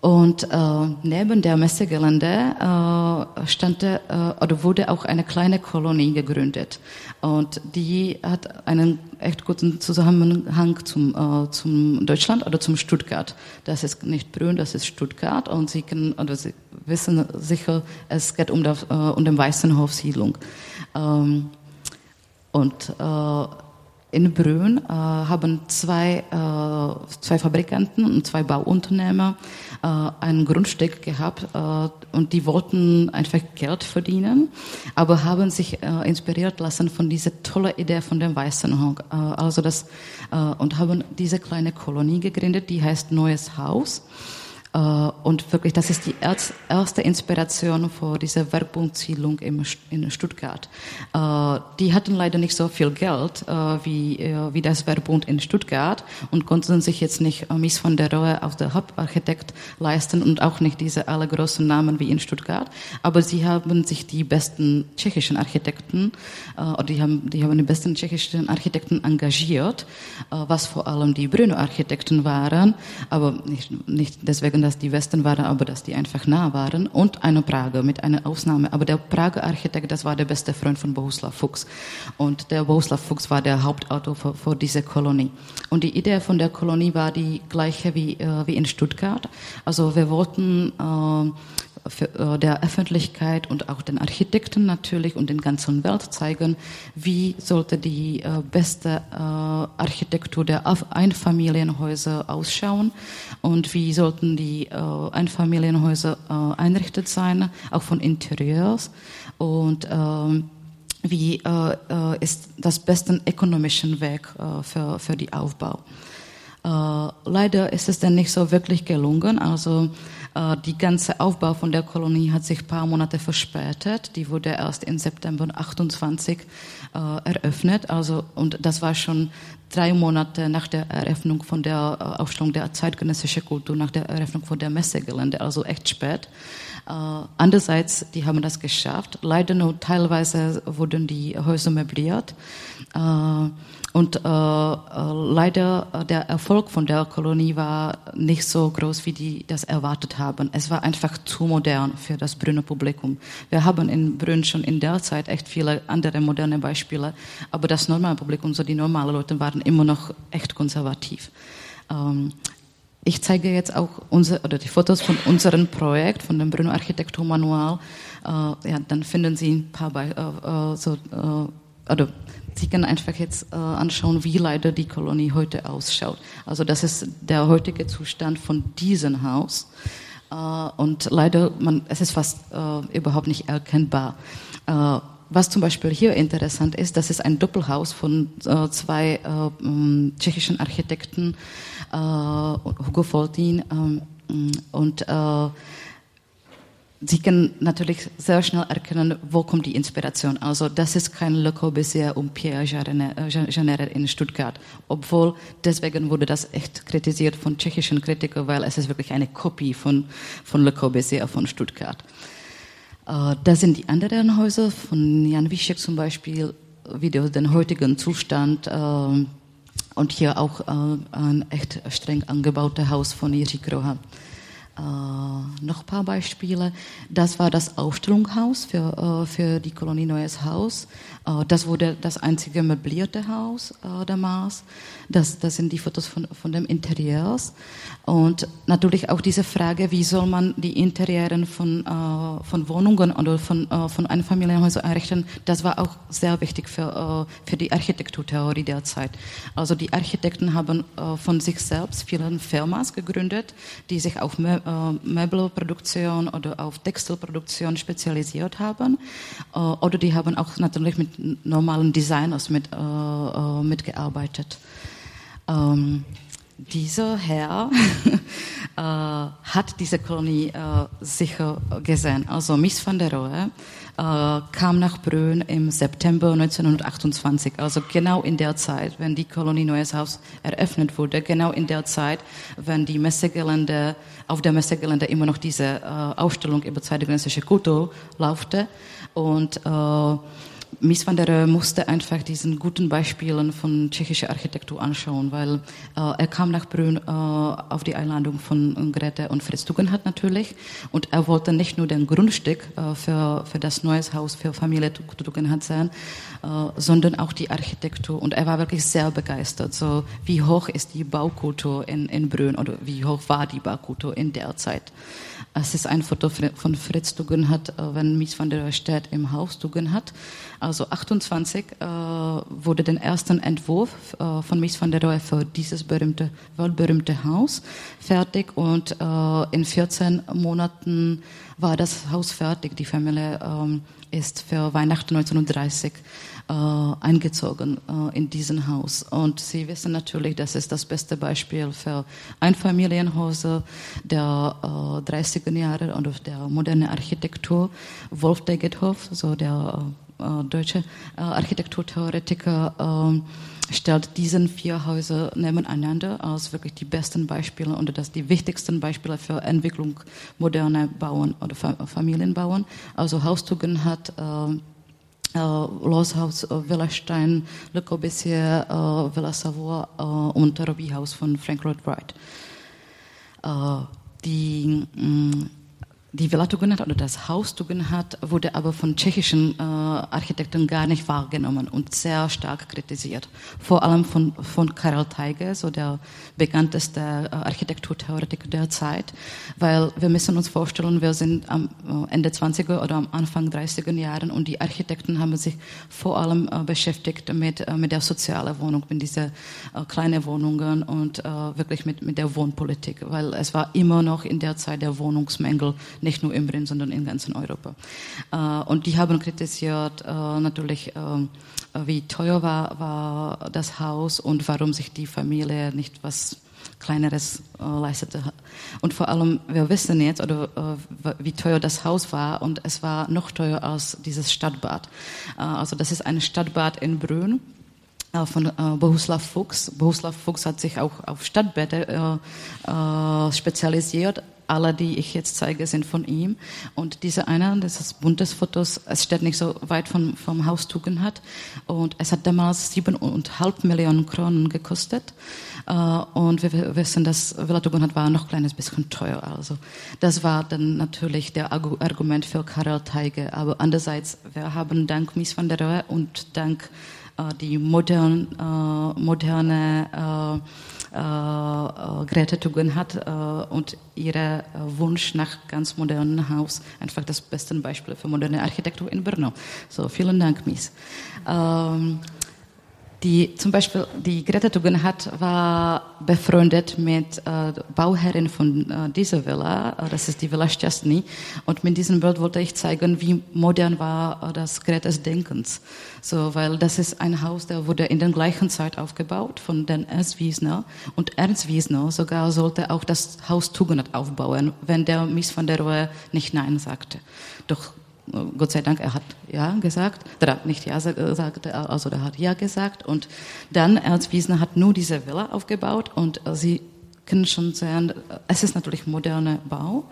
Und äh, neben der Messegelände äh, stand äh, oder wurde auch eine kleine Kolonie gegründet. Und die hat einen echt guten Zusammenhang zum, äh, zum Deutschland oder zum Stuttgart. Das ist nicht Brünn, das ist Stuttgart. Und Sie, können, oder Sie wissen sicher, es geht um, das, äh, um den Weißenhof-Siedlung. Ähm, und äh, in Brünn äh, haben zwei, äh, zwei Fabrikanten und zwei Bauunternehmer äh, ein Grundstück gehabt äh, und die wollten einfach Geld verdienen, aber haben sich äh, inspiriert lassen von dieser tollen Idee von dem Weißen Hong. Äh, also das, äh, und haben diese kleine Kolonie gegründet, die heißt Neues Haus. Äh, und wirklich, das ist die erste Inspiration für diese Werkpunktzielung in Stuttgart. Äh, die hatten leider nicht so viel Geld äh, wie, das Werkpunkt in Stuttgart und konnten sich jetzt nicht Mies von der Rohe auf der Hauptarchitekt leisten und auch nicht diese alle großen Namen wie in Stuttgart. Aber sie haben sich die besten tschechischen Architekten, oder die haben, die haben die besten tschechischen Architekten engagiert, was vor allem die Brünner-Architekten waren, aber nicht, nicht deswegen, dass die Westen waren, aber dass die einfach nah waren und eine Prager mit einer Ausnahme. Aber der Prager Architekt, das war der beste Freund von Bohuslav Fuchs. Und der Bohuslav Fuchs war der Hauptautor für, für diese Kolonie. Und die Idee von der Kolonie war die gleiche wie, äh, wie in Stuttgart. Also wir wollten äh, für, äh, der Öffentlichkeit und auch den Architekten natürlich und den ganzen Welt zeigen, wie sollte die äh, beste äh, Architektur der Einfamilienhäuser ausschauen und wie sollten die Einfamilienhäuser einrichtet sein, auch von Interieurs und ähm, wie äh, ist das beste ökonomische Weg äh, für, für die Aufbau. Äh, leider ist es dann nicht so wirklich gelungen. Also äh, die ganze Aufbau von der Kolonie hat sich ein paar Monate verspätet. Die wurde erst im September 28 äh, eröffnet. Also, und das war schon drei Monate nach der Eröffnung von der äh, Aufstellung der zeitgenössischen Kultur, nach der Eröffnung von der Messegelände, also echt spät. Äh, andererseits, die haben das geschafft. Leider nur teilweise wurden die Häuser möbliert. Äh, und äh, leider der Erfolg von der Kolonie war nicht so groß, wie die das erwartet haben. Es war einfach zu modern für das Brünner Publikum. Wir haben in Brünn schon in der Zeit echt viele andere moderne Beispiele, aber das normale Publikum, so die normalen Leute, waren immer noch echt konservativ. Ich zeige jetzt auch unsere, oder die Fotos von unserem Projekt, von dem Brünner Architekturmanual. Äh, ja, dann finden Sie ein paar, Be äh, äh so, äh, oder Sie können einfach jetzt äh, anschauen, wie leider die Kolonie heute ausschaut. Also das ist der heutige Zustand von diesem Haus. Äh, und leider, man, es ist fast überhaupt nicht erkennbar. Was zum Beispiel hier interessant ist, das ist ein Doppelhaus von zwei tschechischen Architekten, Hugo Foltin ähm, und Sie können natürlich sehr schnell erkennen, wo kommt die Inspiration. Also das ist kein Le Corbusier und Pierre Jeaneret in Stuttgart. Obwohl, deswegen wurde das echt kritisiert von tschechischen Kritikern, weil es ist wirklich eine Kopie von, von Le Corbusier von Stuttgart. Äh, das sind die anderen Häuser von Jan Wischek zum Beispiel, wie den heutigen Zustand äh, und hier auch äh, ein echt streng angebauter Haus von Jiří Kroha. Äh, noch ein paar Beispiele. Das war das Ausstellungshaus für, äh, für die Kolonie Neues Haus. Äh, das wurde das einzige möblierte Haus äh, damals. Das, das sind die Fotos von, von dem Interieurs. Und natürlich auch diese Frage, wie soll man die Interieuren von, äh, von Wohnungen oder von, von Einfamilienhäusern errichten, das war auch sehr wichtig für, für die Architekturtheorie der Zeit. Also die Architekten haben von sich selbst viele Firmas gegründet, die sich auf Möbelproduktion oder auf Textilproduktion spezialisiert haben. Oder die haben auch natürlich mit normalen Designers mit, mitgearbeitet. Ähm, dieser Herr äh, hat diese Kolonie äh, sicher gesehen. Also Miss van der Rohe äh, kam nach Brünn im September 1928, also genau in der Zeit, wenn die Kolonie Neues Haus eröffnet wurde, genau in der Zeit, wenn die Messegelände, auf der Messegelände immer noch diese äh, Ausstellung über zeitgenössische Kultur laufte und äh, Mies van der Rohe musste einfach diesen guten Beispielen von tschechischer Architektur anschauen, weil äh, er kam nach Brünn äh, auf die Einladung von Grete und Fritz Tugendhat natürlich und er wollte nicht nur den Grundstück äh, für, für das neues Haus für Familie Tugendhat sehen, äh, sondern auch die Architektur und er war wirklich sehr begeistert. So wie hoch ist die Baukultur in, in Brünn oder wie hoch war die Baukultur in der Zeit? Es ist ein Foto von Fritz Tugendhat, äh, wenn Mies van der steht im Haus Tugendhat. Also 28 äh, wurde der erste Entwurf äh, von Mies van der Rohe für dieses berühmte, weltberühmte Haus fertig und äh, in 14 Monaten war das Haus fertig. Die Familie ähm, ist für Weihnachten 1930 äh, eingezogen äh, in diesen Haus. Und Sie wissen natürlich, das ist das beste Beispiel für Einfamilienhäuser der äh, 30er Jahre oder der moderne Architektur. Wolf Degethoff, so der äh, deutsche äh, Architekturtheoretiker, ähm, stellt diesen vier Häuser nebeneinander als wirklich die besten Beispiele und das die wichtigsten Beispiele für Entwicklung moderner Bauen oder Familienbauen. Also Haustugen hat äh, äh, Loshaus äh, Villa Stein, Le Corbusier, äh, Villa Savoy äh, und Robbie House von Frank Lloyd Wright. Die mm, die Villa Tugendhat oder das Haus Tugendhat wurde aber von tschechischen äh, Architekten gar nicht wahrgenommen und sehr stark kritisiert. Vor allem von, von Karel Teige, so der bekannteste äh, Architekturtheoretiker der Zeit, weil wir müssen uns vorstellen, wir sind am äh, Ende 20er oder am Anfang 30er Jahren und die Architekten haben sich vor allem äh, beschäftigt mit, äh, mit der sozialen Wohnung, mit diesen äh, kleinen Wohnungen und äh, wirklich mit, mit der Wohnpolitik, weil es war immer noch in der Zeit der Wohnungsmängel nicht nur in Brünn, sondern in ganzen Europa. Äh, und die haben kritisiert äh, natürlich, äh, wie teuer war, war das Haus und warum sich die Familie nicht was kleineres äh, leistete. Und vor allem, wir wissen jetzt, oder äh, wie teuer das Haus war, und es war noch teurer als dieses Stadtbad. Äh, also das ist ein Stadtbad in Brünn äh, von äh, Bohuslav Fuchs. Bohuslav Fuchs hat sich auch auf Stadtbäder spezialisiert, alle, die ich jetzt zeige, sind von ihm. Und diese eine, das ist Bundesfotos, es steht nicht so weit von, vom Haus Tugendhat. Und es hat damals siebeneinhalb Millionen Kronen gekostet. Äh, und wir wissen, dass Villa Tugendhat war noch ein kleines bisschen teuer. Also das war dann natürlich der Argument für Karel Teige. Aber andererseits, wir haben dank Mies van der Rohe und dank äh, die modern, äh, moderne äh, äh, Grete Tugend hat äh, und ihre Wunsch nach ganz modernen Haus einfach das beste Beispiel für moderne Architektur in Brno. So, vielen Dank, Mies. Ähm, die, zum Beispiel die Greta Tugendhat war befreundet mit äh, Bauherrin von äh, dieser Villa, äh, das ist die Villa Szczasny. Und mit diesem Bild wollte ich zeigen, wie modern war äh, das Gretes Denkens. So, weil das ist ein Haus, der wurde in der gleichen Zeit aufgebaut von den Ernst Wiesner. Und Ernst Wiesner sogar sollte auch das Haus Tugendhat aufbauen, wenn der Mies van der Rohe nicht Nein sagte. Doch Gott sei Dank, er hat Ja gesagt, oder nicht Ja gesagt, also er hat Ja gesagt. Und dann Erzwiesner hat nur diese Villa aufgebaut und Sie können schon sehen, es ist natürlich moderner Bau,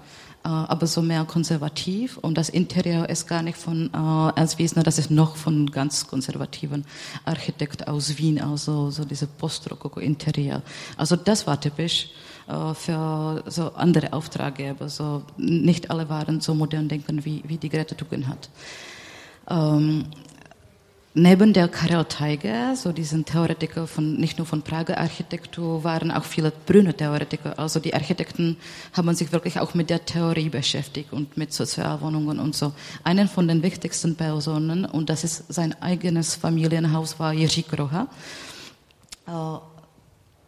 äh, aber so mehr konservativ und das Interieur ist gar nicht von äh, Ernst Wiesner, das ist noch von ganz konservativen Architekt aus Wien, also so diese Post-Rokoko-Interieur. Also das war typisch. äh, für so andere Auftraggeber. So nicht alle waren so modern denken wie, wie die Greta Thunberg Ähm, neben der Karel Teiger, so diesen Theoretiker von, nicht nur von Prager Architektur, waren auch viele Brünner Theoretiker. Also die Architekten haben sich wirklich auch mit der Theorie beschäftigt und mit Sozialwohnungen und so. Einen von den wichtigsten Personen, und das ist sein eigenes Familienhaus, war Jiří Kroha. Äh,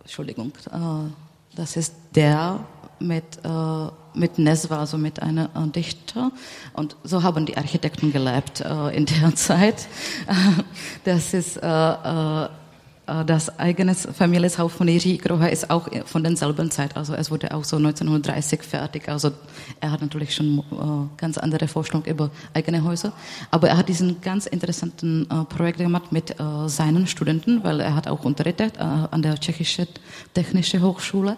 Entschuldigung. Äh, das ist der mit, äh, mit Neswa, also mit einer äh, Dichter. Und so haben die Architekten gelebt äh, in der Zeit. Das ist äh, äh, das eigene Familienhaus von Iri Groha ist auch von derselben Zeit. Also es wurde auch so 1930 fertig. Also er hat natürlich schon äh, ganz andere Vorstellungen über eigene Häuser. Aber er hat diesen ganz interessanten äh, Projekt gemacht mit äh, seinen Studenten, weil er hat auch unterrichtet äh, an der Tschechischen Technische Hochschule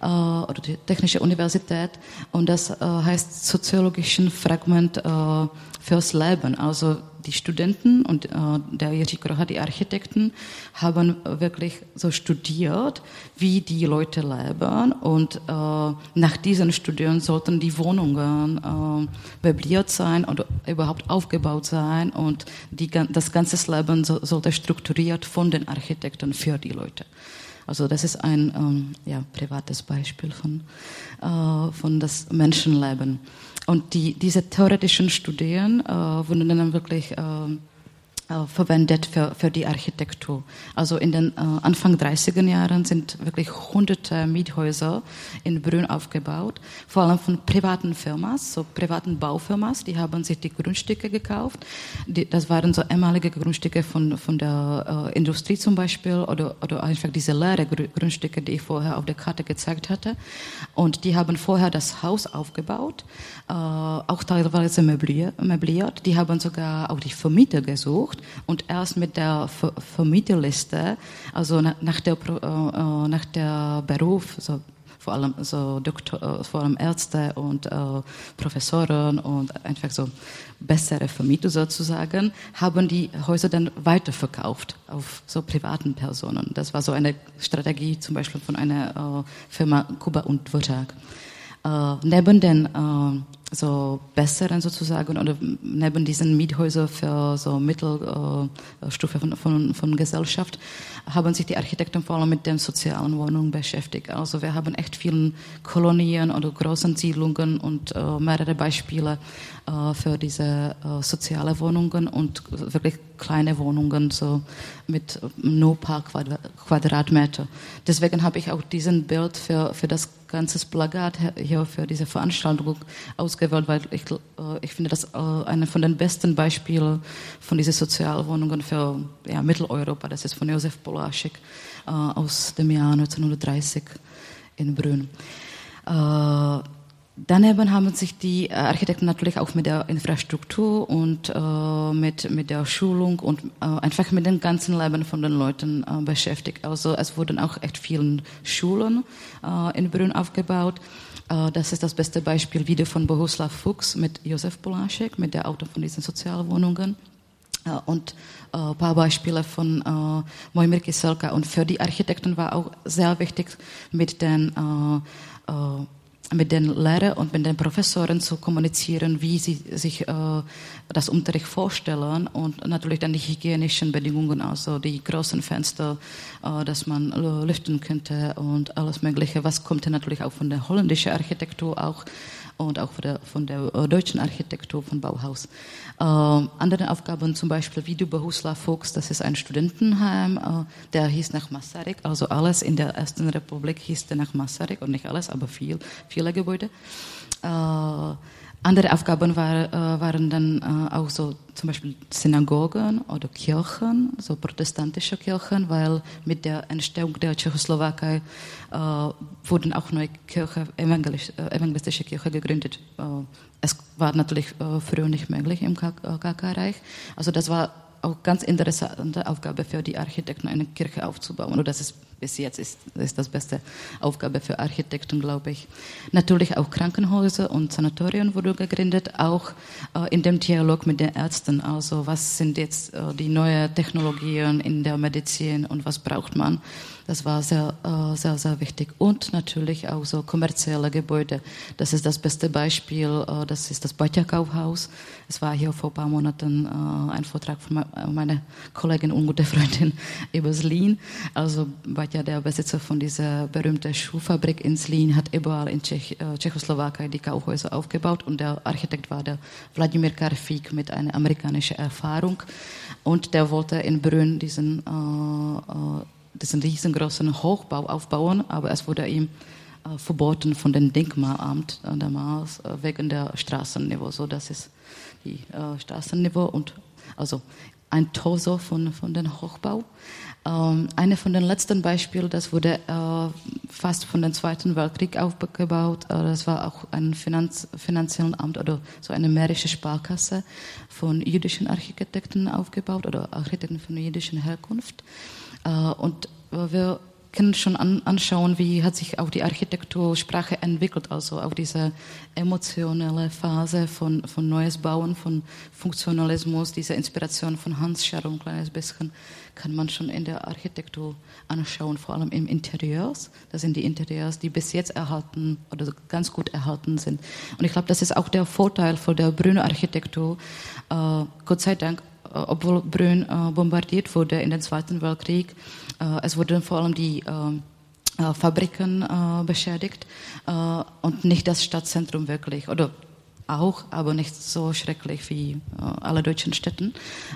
äh, oder die Technische Universität. Und das äh, heißt soziologischen Fragment äh, fürs Leben. Also die Studenten und äh, der Jiří Kroha, die Architekten, haben wirklich so studiert, wie die Leute leben und äh, nach diesen Studien sollten die Wohnungen äh, möbliert sein oder überhaupt aufgebaut sein und die, das ganze Leben so, sollte strukturiert von den Architekten für die Leute. Also das ist ein ähm, ja, privates Beispiel von, äh, von das Menschenleben. Und die, diese theoretischen Studien äh, wurden dann wirklich äh, äh, verwendet für, für die Architektur. Also in den äh, Anfang 30er Jahren sind wirklich hunderte Miethäuser in Brünn aufgebaut, vor allem von privaten Firmen, so privaten Baufirmas, die haben sich die Grundstücke gekauft. Die, das waren so ehemalige Grundstücke von, von der äh, Industrie zum Beispiel oder, oder einfach diese leere Grundstücke, die ich vorher auf der Karte gezeigt hatte. Und die haben vorher das Haus aufgebaut, äh, auch teilweise möbliert. Die haben sogar auch die Vermieter gesucht und erst mit der Ver Vermieterliste, also nach der, äh, äh, nach der Beruf, so vor allem so Doktor, äh, vor allem Ärzte und äh, Professoren und einfach so bessere Vermieter sozusagen, haben die Häuser dann weiterverkauft auf so privaten Personen. Das war so eine Strategie zum Beispiel von einer äh, Firma Kuba und Dvořák. Äh, neben den äh, so besseren sozusagen oder neben diesen Miethäusern für so Mittelstufe von, von, von Gesellschaft haben sich die Architekten vor allem mit den sozialen Wohnungen beschäftigt. Also wir haben echt vielen Kolonien oder großen Siedlungen und äh, mehrere Beispiele äh, für diese äh, soziale Wohnungen und wirklich kleine Wohnungen so mit nur paar Quadratmeter. Deswegen habe ich auch diesen Bild für, für das ganzes Plakat hier für diese Veranstaltung ausgewählt, weil ich, äh, ich finde das äh, eine von den besten Beispielen von diesen Sozialwohnungen für ja, Mitteleuropa. Das ist von Josef Polaschek äh, aus dem Jahr 1930 in Brünn. Daneben haben sich die äh, Architekten natürlich auch mit der Infrastruktur und äh, mit, mit der Schulung und äh, einfach mit dem ganzen Leben von den Leuten äh, beschäftigt. Also es wurden auch echt viele Schulen äh, in Brünn aufgebaut. Äh, das ist das beste Beispiel wieder von Bohuslav Fuchs mit Josef Polaschek, mit der Autor von diesen Sozialwohnungen. Und ein paar Beispiele von äh, Mojmir Kiselka. Und für die Architekten war auch sehr wichtig, mit den mit den Lehrern und mit den Professoren zu kommunizieren, wie sie sich äh, das Unterricht vorstellen und natürlich dann die hygienischen Bedingungen, also die großen Fenster, äh, dass man lüften könnte und alles Mögliche. Was kommt natürlich auch von der holländischen Architektur auch und auch von der, von der äh, deutschen Architektur von Bauhaus. Äh, andere Aufgaben zum Beispiel wie Bohuslav Fuchs, das ist ein Studentenheim, äh, der hieß nach Masaryk, also alles in der Ersten Republik hieß der nach Masaryk und nicht alles, aber viel, viele Gebäude. Äh, andere Aufgaben war, äh, waren dann äh, auch so zum Beispiel Synagogen oder Kirchen, so protestantische Kirchen, weil mit der Entstehung der Tschechoslowakei äh, wurden auch neue Kirche, evangelisch, äh, evangelistische Kirche gegründet. Es war natürlich früher nicht möglich im KK-Reich. Also das war auch ganz interessante Aufgabe für die Architekten, eine Kirche aufzubauen. Und das ist bis jetzt ist, ist das beste Aufgabe für Architekten, glaube ich. Natürlich auch Krankenhäuser und Sanatorien wurden gegründet, auch äh, in dem Dialog mit den Ärzten. Also was sind jetzt äh, die neuen Technologien in der Medizin und was braucht man? Das war sehr, äh, sehr, sehr wichtig. Und natürlich auch so kommerzielle Gebäude. Das ist das beste Beispiel. Äh, das ist das Batja Kaufhaus. Es war hier vor ein paar Monaten äh, ein Vortrag von meiner Kollegin und gute Freundin über Slin. Also Batja, der Besitzer von dieser berühmten Schuhfabrik in Slin, hat überall in Tschech, Tschechoslowakei die Kaufhäuser aufgebaut. Und der Architekt war der Wladimir Karfik mit einer amerikanischen Erfahrung. Und der wollte in Brünn diesen äh, diesen riesengroßen Hochbau aufbauen, aber es wurde ihm äh, verboten von dem Denkmalamt äh, damals äh, wegen der Straßenniveau. So, das ist die äh, Straßenniveau und also ein Torso von, von dem Hochbau. Ähm, eine von den letzten Beispielen, das wurde äh, fast von dem Zweiten Weltkrieg aufgebaut. Äh, das war auch ein Finanz, finanziellen Amt oder so eine mährische Sparkasse von jüdischen Architekten aufgebaut oder Architekten von jüdischer Herkunft. Äh, und wir können schon an, anschauen, wie hat sich auch die Architektursprache entwickelt, also auch diese emotionale Phase von, von neues Bauen, von Funktionalismus, diese Inspiration von Hans Scherr ein kleines bisschen kann man schon in der Architektur anschauen, vor allem im Interieurs. Das sind die Interieurs, die bis jetzt erhalten oder ganz gut erhalten sind. Und ich glaube, das ist auch der Vorteil von der Brünner Architektur. Äh, Gott sei Dank äh, obwohl Brünn äh, bombardiert wurde in den Zweiten Weltkrieg. Äh, es wurden vor allem die Fabriken beschädigt und nicht das Stadtzentrum wirklich. Oder auch, aber nicht so schrecklich wie alle deutschen Städten.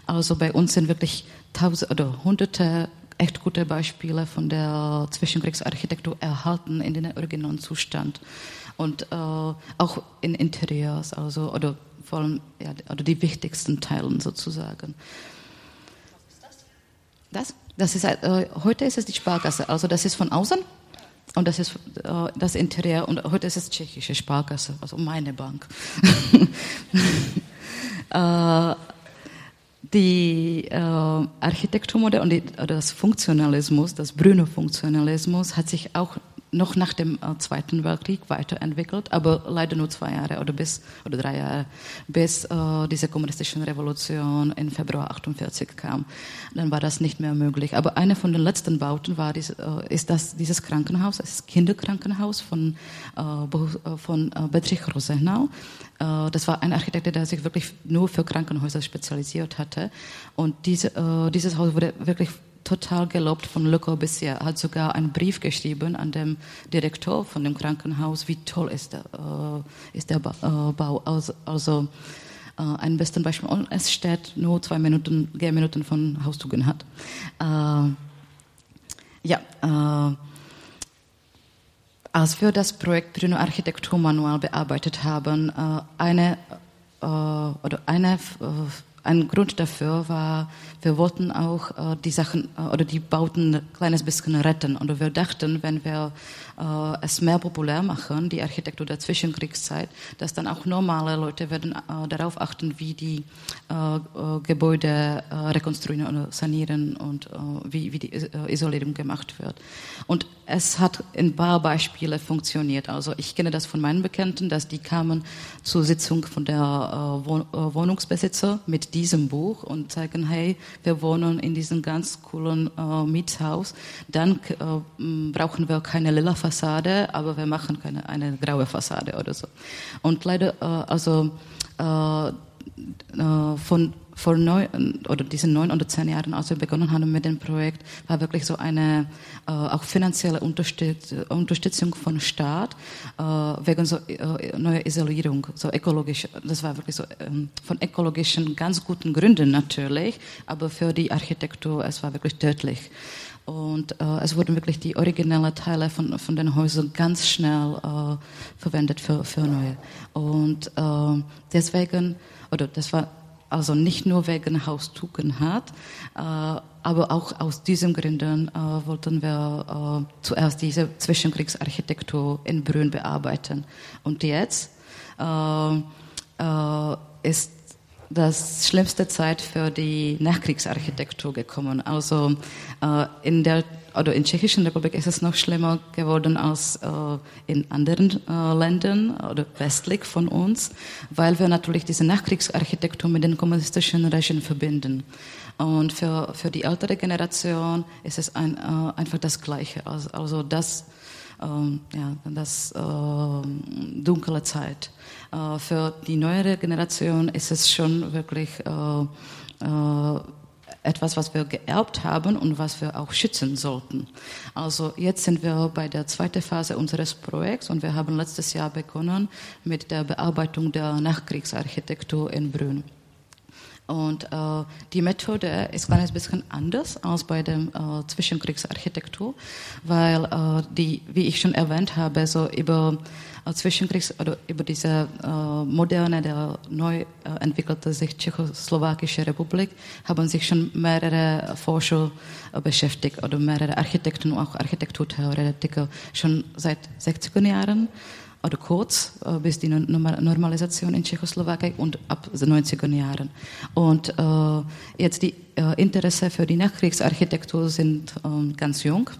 Also bei uns sind wirklich tausend oder hunderte echt gute Beispiele von der Zwischenkriegsarchitektur erhalten in den originalen Zustand und äh, auch in Interieurs, also oder vor allem ja, oder die wichtigsten Teilen sozusagen. Das? Das? Ist äh, heute ist es die Sparkasse, also das ist von außen und das ist äh, das Interieur und heute ist es tschechische Sparkasse, also meine Bank. die äh, Architekturmodell und die, das Funktionalismus, das Brüner Funktionalismus hat sich auch noch nach dem äh, Zweiten Weltkrieg weiterentwickelt, aber leider nur zwei Jahre oder bis oder drei Jahre, bis äh, diese kommunistische Revolution im Februar 48 kam. Dann war das nicht mehr möglich. Aber eine von den letzten Bauten war dies, äh, ist das dieses Krankenhaus, das Kinderkrankenhaus von äh, äh von äh, Bedřich Rosenau. Das war ein Architekt, der sich wirklich nur für Krankenhäuser spezialisiert hatte. Und diese, dieses Haus wurde wirklich total gelobt von Le Corbusier. Er hat sogar einen Brief geschrieben an den Direktor von dem Krankenhaus, wie toll ist der, äh, ist der ba äh, Bau. Also, also äh, ein bestes Beispiel. Und es steht nur zwei Minuten, Gehminuten von Haustugendhat. Äh, ja, äh, als wir das Projekt Brüno Architekturmanual bearbeitet haben, äh, eine oder eine ein Grund dafür war, wir wollten auch äh, die Sachen äh, oder die Bauten ein kleines bisschen retten. Und wir dachten, wenn wir äh, es mehr populär machen, die Architektur der Zwischenkriegszeit, dass dann auch normale Leute werden äh, darauf achten, wie die äh, äh Gebäude rekonstruieren oder sanieren und wie, wie die Isolierung gemacht wird. Und es hat in paar Beispiele funktioniert. Also ich kenne das von meinen Bekannten, dass die kamen zur Sitzung von der Wohnungsbesitzer mit diesem Buch und zeigen, hey, wir wohnen in diesem ganz coolen Mietshaus. Dann brauchen wir keine lila Fassade, aber wir machen keine eine graue Fassade oder so. Und leider, äh, also äh, äh, von vor neun oder diesen neun oder zehn Jahren, als wir begonnen haben mit dem Projekt, war wirklich so eine äh, auch finanzielle Unterstütz Unterstützung von Staat äh, wegen so äh, neuer Isolierung, so ökologisch. Das war wirklich so ähm, von ökologischen ganz guten Gründen natürlich, aber für die Architektur es war wirklich tödlich. Und äh, es wurden wirklich die originellen Teile von, von den Häusern ganz schnell äh, verwendet für, für neue. Und äh, deswegen, oder das war also nicht nur wegen Haus Tugendhat, äh, aber auch aus diesen Gründen äh, wollten wir äh, zuerst diese Zwischenkriegsarchitektur in Brünn bearbeiten. Und jetzt ist das schlimmste Zeit für die Nachkriegsarchitektur gekommen. Also äh, in der oder in Tschechischen Republik ist es noch schlimmer geworden als äh, in anderen äh, Ländern oder westlich von uns, weil wir natürlich diese Nachkriegsarchitektur mit dem kommunistischen Regime verbinden. Und für, für die ältere Generation ist es ein, äh, einfach das Gleiche. Also, also das, ja, das äh, dunkle Zeit. Äh, für die neuere Generation ist es schon wirklich äh, äh, etwas, was wir geerbt haben und was wir auch schützen sollten. Also jetzt sind wir bei der zweiten Phase unseres Projekts und wir haben letztes Jahr begonnen mit der Bearbeitung der Nachkriegsarchitektur in Brünn. Und äh, die Methode ist ein bisschen anders als bei der äh, Zwischenkriegsarchitektur, weil äh, die, wie ich schon erwähnt habe, so über äh, Zwischenkriegs oder über diese äh, moderne, der neu äh, entwickelte sich tschechoslowakische Republik, haben sich schon mehrere Forscher äh, beschäftigt oder mehrere Architekten und auch Architekturtheoretiker schon seit 60er Jahren oder kurz äh, bis die Normalisation in Tschechoslowakei und ab den 90er Jahren. Und äh, jetzt die äh, Interesse für die Nachkriegsarchitektur sind äh, ganz jung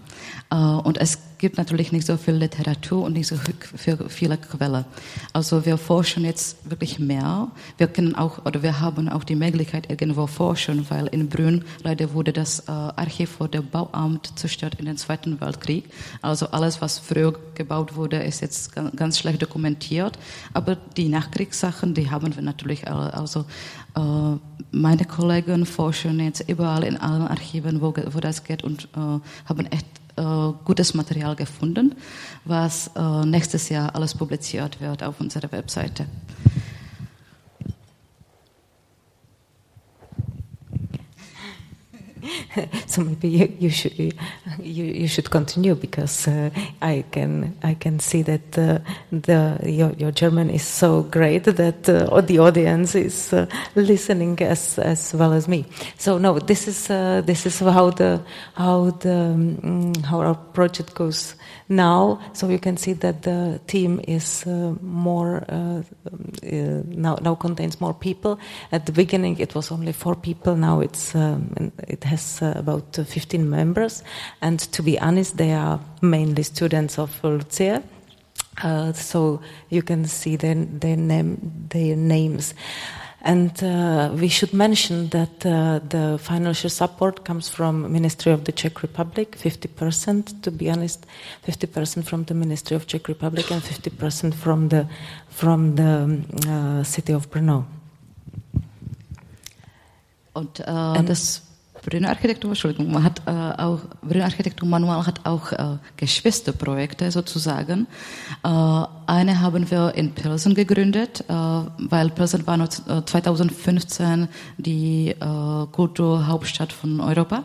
und es gibt natürlich nicht so viel Literatur und nicht so viele Quellen. Also wir forschen jetzt wirklich mehr. Wir können auch oder wir haben auch die Möglichkeit irgendwo forschen, weil in Brünn leider wurde das äh, Archiv vor der Bauamt zerstört in den Zweiten Weltkrieg. Also alles, was früher gebaut wurde, ist jetzt ganz schlecht dokumentiert. Aber die Nachkriegssachen, die haben wir natürlich alle. Also äh, meine Kollegen forschen jetzt überall in allen Archiven, wo, wo das geht und äh, haben echt äh, gutes Material gefunden, was äh, nächstes Jahr alles publiziert wird auf unserer Webseite. so maybe you, you should you, you should continue because uh, I can I can see that uh, the your, your German is so great that uh, the audience is uh, listening as as well as me. So no, this is uh, this is how the how the um, how our project goes now. So you can see that the team is uh, more now now contains more people. At the beginning, it was only four people. Now it's um, it has has uh, about uh, 15 members, and to be honest, they are mainly students of Lucia. Uh, so you can see their, their, name, their names. And uh, we should mention that uh, the financial support comes from Ministry of the Czech Republic, 50%, to be honest, 50% from the Ministry of Czech Republic and 50% from the, from the um, uh, city of Brno. Und das Brünner Architektur, Entschuldigung, man hat äh, auch, Brünner Architektur Manual hat auch äh, Geschwisterprojekte sozusagen. Äh, eine haben wir in Pilsen gegründet, äh, weil Pilsen war noch 2015 die äh, Kulturhauptstadt von Europa.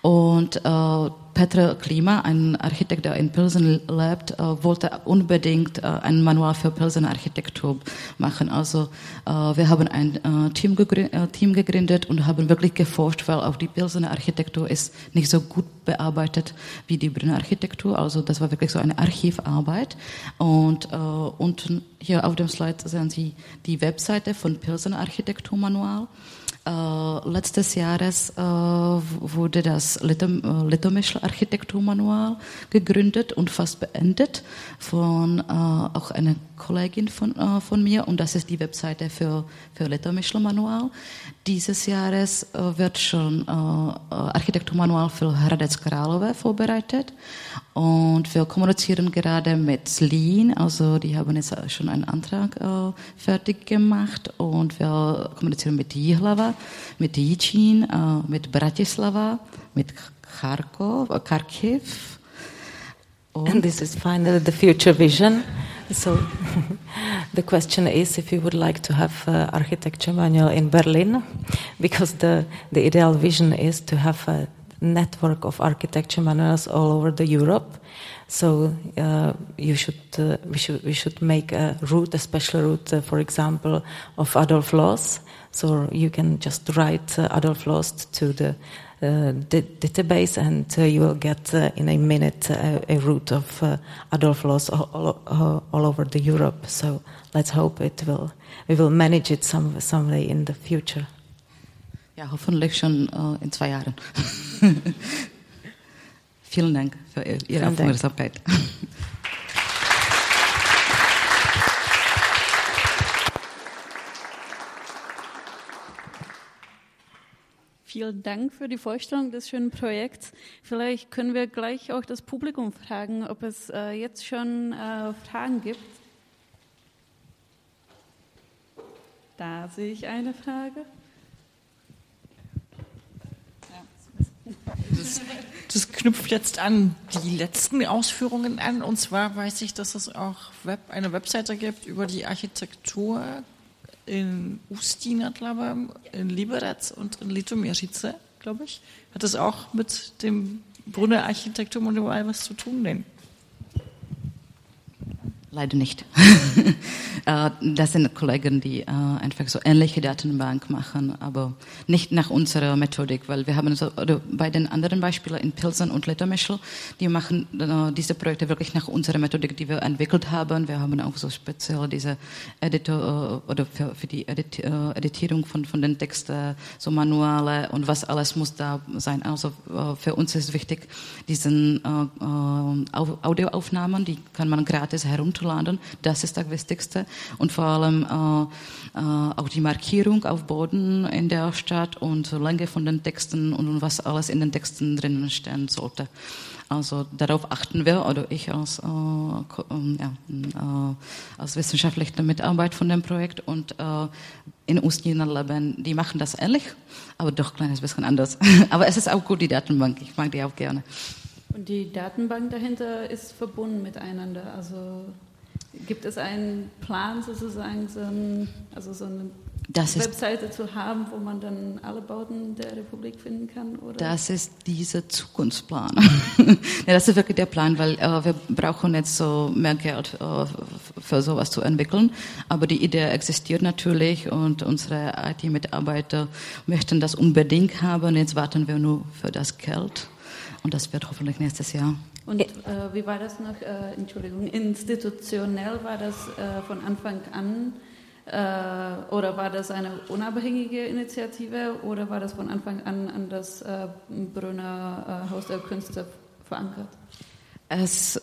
Und äh, Petr Klima, ein Architekt, der in Pilsen lebt, äh, wollte unbedingt äh, ein Manual für Pilsener Architektur machen. Also äh, wir haben ein Team, gegründet, und haben wirklich geforscht, weil auch die Pilsener Architektur ist nicht so gut bearbeitet wie die Brünner Architektur. Also das war wirklich so eine Archivarbeit. Und unten hier auf dem Slide sehen Sie die Webseite von Pilsener Architekturmanual. Äh, letztes Jahres äh, wurde das Litom äh, Litomischl Architekturmanual gegründet und fast beendet von auch einer Kollegin von, von mir und das ist die Webseite für, für Litomischl Manual. Dieses Jahres wird schon Architekturmanual für Hradec Králové vorbereitet und wir kommunizieren gerade mit Slin, also die haben jetzt schon einen Antrag äh, fertig gemacht und wir kommunizieren mit Jihlava, mit Jičín, äh, mit Bratislava, mit Kharkov, äh, Kharkiv. And this is finally the future vision. So the question is if you would like to have uh, architecture manual in Berlin, because the, the ideal vision is to have a network of architecture manuals all over the Europe. So uh, you should uh, we should we should make a route, a special route, uh, for example, of Adolf Loos. So you can just write uh, Adolf Loos to the uh, database, and uh, you will get in a minute a route of Adolf Loos all, all, all, over the Europe. So let's hope it will we will manage it some someday in the future. Ja, hoffentlich schon äh, in zwei Jahren. Vielen Dank für Ihre Aufmerksamkeit. Vielen Dank für die Vorstellung des schönen Projekts. Vielleicht können wir gleich auch das Publikum fragen, ob es äh, jetzt schon äh, Fragen gibt. Da sehe ich eine Frage. Das, das, knüpft jetzt an die letzten Ausführungen an. Und zwar weiß ich, dass es auch Web, eine Webseite gibt über die Architektur in Ustina, glaube ich, in Liberec und in Litomirice, glaube ich. Hat das auch mit dem Brunner Architekturmanual was zu tun? Denn? Leider nicht. Äh, das sind Kollegen, die äh, einfach so ähnliche Datenbank machen, aber nicht nach unserer Methodik, weil wir haben so, oder bei den anderen Beispielen in Pilsen und Lettermischel, die machen äh, diese Projekte wirklich nach unserer Methodik, die wir entwickelt haben. Wir haben auch so speziell diese Editor oder für, für die Edit, Editierung von, von den Texten, so Manuale und was alles muss da sein. Also für uns ist wichtig, diesen Audioaufnahmen, die kann man gratis herunterladen runterzuladen. Das ist das Wichtigste. Und vor allem äh, äh, auch die Markierung auf Boden in der Stadt und Länge von den Texten und was alles in den Texten drinnen stehen sollte. Also darauf achten wir, oder ich als, äh, ja, äh, als wissenschaftliche Mitarbeit von dem Projekt und in Ustjena Leben, die machen das ähnlich, aber doch ein kleines bisschen anders. aber es ist auch gut, die Datenbank, ich mag die auch gerne. Und die Datenbank dahinter ist verbunden miteinander, also Gibt es einen Plan sozusagen, so ein, also so eine das Webseite zu haben, wo man dann alle Bauten der Republik finden kann? Oder? Das ist dieser Zukunftsplan. ja, das ist wirklich der Plan, weil äh, wir brauchen jetzt so mehr Geld äh, für sowas zu entwickeln. Aber die Idee existiert natürlich und unsere IT-Mitarbeiter möchten das unbedingt haben. Jetzt warten wir nur für das Geld und das wird hoffentlich nächstes Jahr. Und äh, wie war das noch, äh, Entschuldigung, institutionell war das äh, von Anfang an äh, oder war das eine unabhängige Initiative oder war das von Anfang an an das äh, Brünner äh, Haus der Künste verankert? Es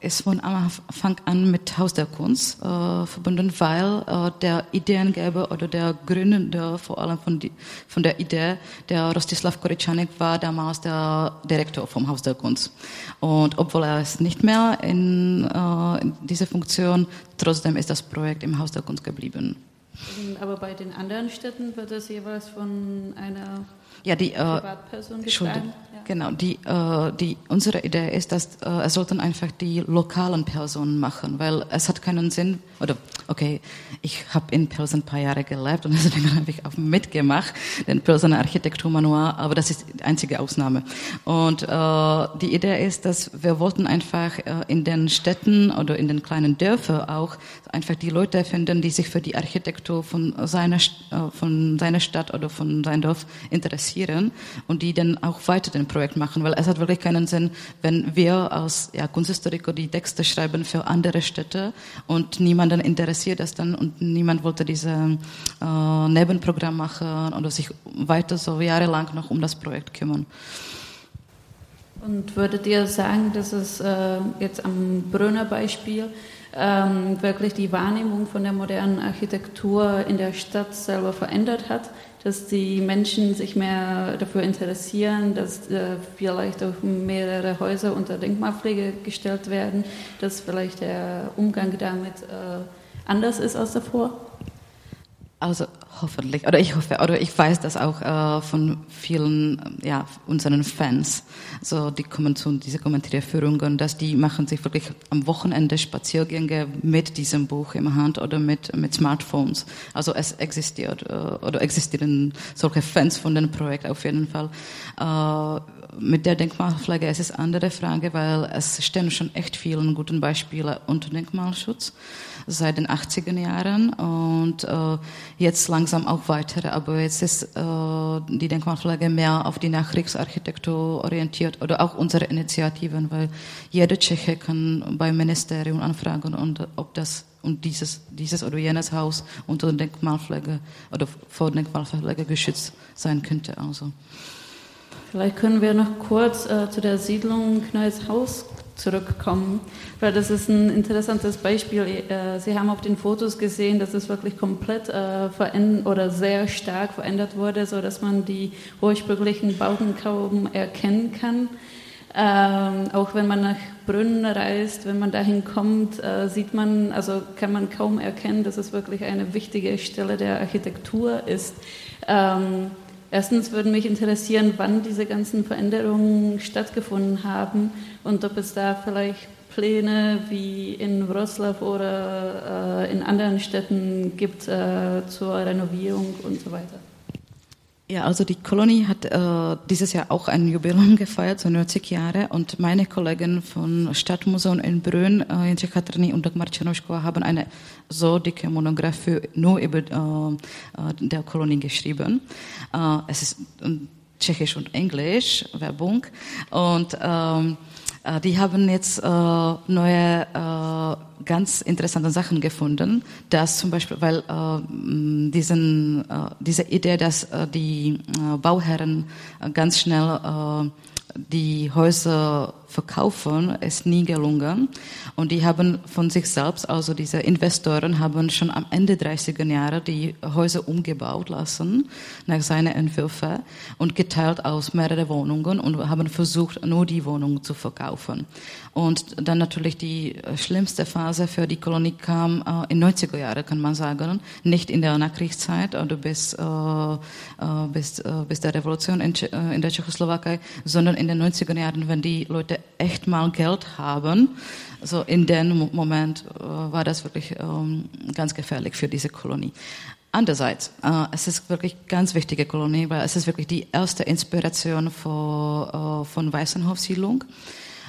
ist von Anfang an mit Haus der Kunst äh, verbunden, weil äh, der Ideengeber oder der Gründer vor allem von, die, von der Idee, der Rostislav Koričanek war damals der Direktor vom Haus der Kunst. Und obwohl er es nicht mehr in, äh, in dieser Funktion, trotzdem ist das Projekt im Haus der Kunst geblieben. Aber bei den anderen Städten wird das jeweils von einer ja, die, äh, Entschuldigung. Ja. Genau, die, äh, die, unsere Idee ist, dass äh, es sollten einfach die lokalen Personen machen, weil es hat keinen Sinn, oder okay, ich habe in Pilsen ein paar Jahre gelebt und deswegen habe ich auch mitgemacht, den Pilsener Architekturmanual, aber das ist die einzige Ausnahme. Und äh, die Idee ist, dass wir wollten einfach äh, in den Städten oder in den kleinen Dörfern auch einfach die Leute finden, die sich für die Architektur von seiner, äh, von seiner Stadt oder von seinem Dorf interessieren und die dann auch weiter den Projekt machen, weil es hat wirklich keinen Sinn, wenn wir als ja, Kunsthistoriker die Texte schreiben für andere Städte und niemanden interessiert das dann und niemand wollte diese äh, Nebenprogramm machen oder sich weiter so jahrelang noch um das Projekt kümmern. Und würdet ihr sagen, dass es äh, jetzt am Brünner Beispiel ähm, wirklich die Wahrnehmung von der modernen Architektur in der Stadt selber verändert hat? Dass die Menschen sich mehr dafür interessieren, dass äh, vielleicht auch mehrere Häuser unter Denkmalpflege gestellt werden, dass vielleicht der Umgang damit äh, anders ist als davor? Also hoffentlich, oder ich hoffe, oder ich weiß das auch äh, von vielen ja, unseren Fans. So, die kommen zu diese Kommentierführungen, dass die machen sich wirklich am Wochenende Spaziergänge mit diesem Buch in Hand oder mit, mit Smartphones. Also es existiert äh, oder existieren solche Fans von dem Projekt auf jeden Fall. Äh, mit der Denkmalpflege es ist eine andere Frage, weil es stehen schon echt viele guten Beispiele unter Denkmalschutz seit den 80er Jahren und äh, jetzt langsam auch weitere. Aber jetzt ist äh, die Denkmalpflege mehr auf die Nachkriegsarchitektur orientiert oder auch unsere Initiativen, weil jeder Tscheche kann beim Ministerium anfragen, und ob das und dieses, dieses oder jenes Haus unter Denkmalpflege oder vor Denkmalpflege geschützt sein könnte. Also. Vielleicht können wir noch kurz äh, zu der Siedlung Neues Haus zurückkommen, weil das ist ein interessantes Beispiel. Äh, Sie haben auf den Fotos gesehen, dass es wirklich komplett äh, verändert oder sehr stark verändert wurde, so dass man die ursprünglichen Bauten kaum erkennen kann. Ähm, auch wenn man nach Brünn reist, wenn man dahin kommt, äh, sieht man, also kann man kaum erkennen, dass es wirklich eine wichtige Stelle der Architektur ist. Ähm, Erstens würde mich interessieren, wann diese ganzen Veränderungen stattgefunden haben und ob es da vielleicht Pläne wie in Wroclaw oder äh, in anderen Städten gibt äh, zur Renovierung und so weiter. Ja, also die Kolonie hat äh, dieses Jahr auch ein Jubiläum gefeiert, so 90 Jahre. Und meine Kollegen von Stadtmuseum in Brünn, äh, Jędrzej Katrny und Dagmar Czernoschko, haben eine so dicke Monographie nur über äh, äh, der Kolonie geschrieben. Äh, es ist Tschechisch und Englisch, Werbung. Und ähm, äh, die haben jetzt äh, neue, äh, ganz interessante Sachen gefunden, dass zum Beispiel, weil äh, diesen, äh, diese Idee, dass äh, die äh, Bauherren äh, ganz schnell äh, die Häuser verkaufen, ist nie gelungen. Und die haben von sich selbst, also diese Investoren, haben schon am Ende 30er Jahre die Häuser umgebaut lassen nach seinen Entwürfen und geteilt aus mehrere Wohnungen und haben versucht, nur die Wohnungen zu verkaufen. Und dann natürlich die schlimmste Phase für die Kolonie kam äh, in 90er Jahren, kann man sagen, nicht in der Nachkriegszeit oder bis, äh, äh, bis, äh, bis der Revolution in, äh, in der Tschechoslowakei, sondern in den 90er Jahren, wenn die Leute echt mal Geld haben. So in dem Mo- Moment äh, war das wirklich ähm, ganz gefährlich für diese Kolonie. Andererseits, äh, es ist wirklich ganz wichtige Kolonie, weil es ist wirklich die erste Inspiration für, äh, von Weißenhof-Siedlung. Äh,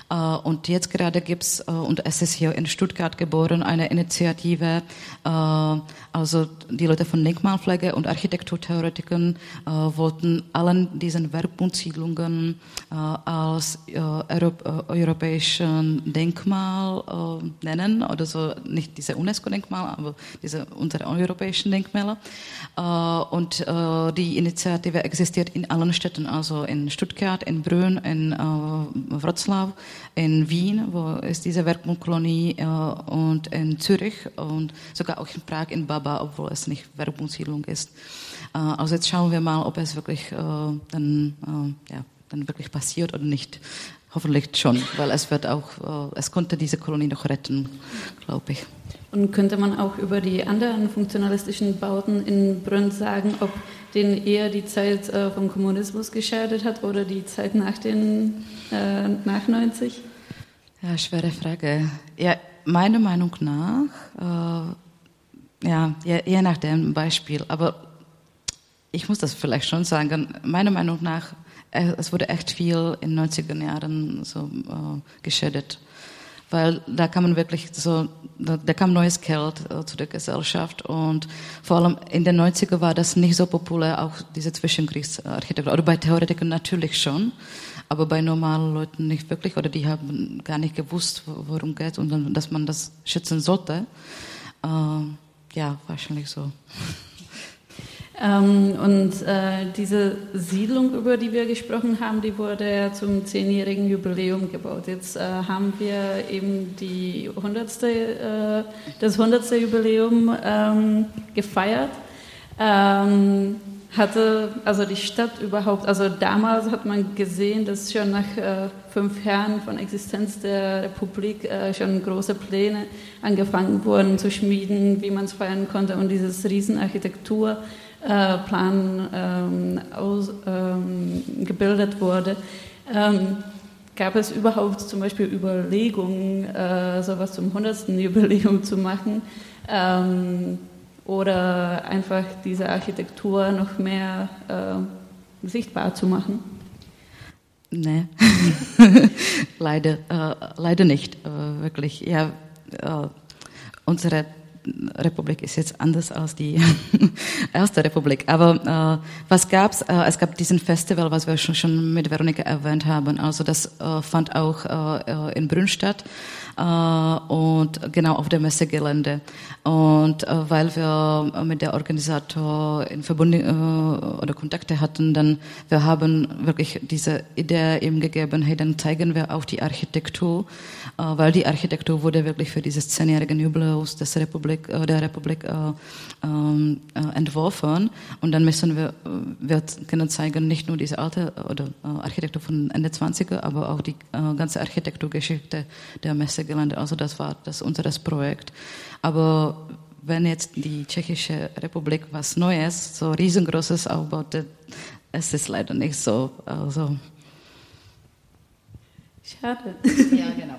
Und jetzt gerade gibt's äh, und es ist hier in Stuttgart geboren, eine Initiative, äh, also die Leute von Denkmalpflege und Architekturtheoretikern äh, wollten allen diesen Werkbundsiedlungen äh, als äh, Europ äh, europäischen Denkmal äh, nennen, oder so, nicht diese UNESCO-Denkmal, aber diese unsere europäischen Denkmäler. Äh, und äh, die Initiative existiert in allen Städten, also in Stuttgart, in Brünn, in äh, Wroclaw, in Wien, wo ist diese Werkbundkolonie, äh, und in Zürich und sogar auch in Prag, in Baba, obwohl es nicht Werkbundsiedlung ist. Äh, also jetzt schauen wir mal, ob es wirklich äh, dann, ja, dann wirklich passiert oder nicht. Hoffentlich schon, weil es wird auch, es konnte diese Kolonie noch retten, glaube ich. Und könnte man auch über die anderen funktionalistischen Bauten in Brünn sagen, ob den eher die Zeit vom Kommunismus geschadet hat oder die Zeit nach den nach 90? Ja, schwere Frage. Ja, meiner Meinung nach, äh, ja, je, je nach dem Beispiel, aber ich muss das vielleicht schon sagen, meiner Meinung nach, äh, es wurde echt viel in den 90er Jahren so äh, geschädigt weil da kam man wirklich so, da, da kam neues Geld äh, zu der Gesellschaft und vor allem in den 90er war das nicht so populär, auch diese Zwischenkriegsarchitektur. Oder bei Theoretikern natürlich schon, aber bei normalen Leuten nicht wirklich oder die haben gar nicht gewusst, worum geht und dann, dass man das schützen sollte. Äh, ja, wahrscheinlich so. Ähm, und äh, diese Siedlung, über die wir gesprochen haben, die wurde ja zum zehnjährigen Jubiläum gebaut. Jetzt äh, haben wir eben die 100. Äh, das 100. Jubiläum ähm, gefeiert. Ähm, hatte also die Stadt überhaupt, also damals hat man gesehen, dass schon nach äh, fünf Jahren von Existenz der Republik äh, schon große Pläne angefangen wurden zu schmieden, wie man es feiern konnte und dieses Riesenarchitektur äh, Plan ähm, aus, ähm, gebildet wurde. Ähm, gab es überhaupt zum Beispiel Überlegungen, äh, sowas zum 100. Jubiläum zu machen ähm, oder einfach diese Architektur noch mehr äh, sichtbar zu machen? Nee, leider, äh, leider nicht, äh, wirklich. Ja, äh, unsere Republik ist jetzt anders als die erste Republik. Aber äh, was gab's? Äh, es gab diesen Festival, was wir schon, schon mit Veronika erwähnt haben. Also das äh, fand auch äh, in Brünn statt äh, und genau auf dem Messegelände. Und äh, weil wir mit der Organisator in Verbund äh, oder Kontakte hatten, dann wir haben wirklich diese Idee ihm gegeben, hey, dann zeigen wir auch die Architektur, äh, weil die Architektur wurde wirklich für dieses zehnjährigen Jubiläum des Republik, äh, der Republik äh, ähm, äh, entworfen. Und dann müssen wir, wir können zeigen, nicht nur diese alte oder Architektur von Ende 20er, aber auch die ganze Architekturgeschichte der Messe Gelände. Also das war das unseres Projekt. Aber wenn jetzt die Tschechische Republik was Neues, so riesengroßes aufbaut, es ist leider nicht so. Also. Schade. Ja, genau.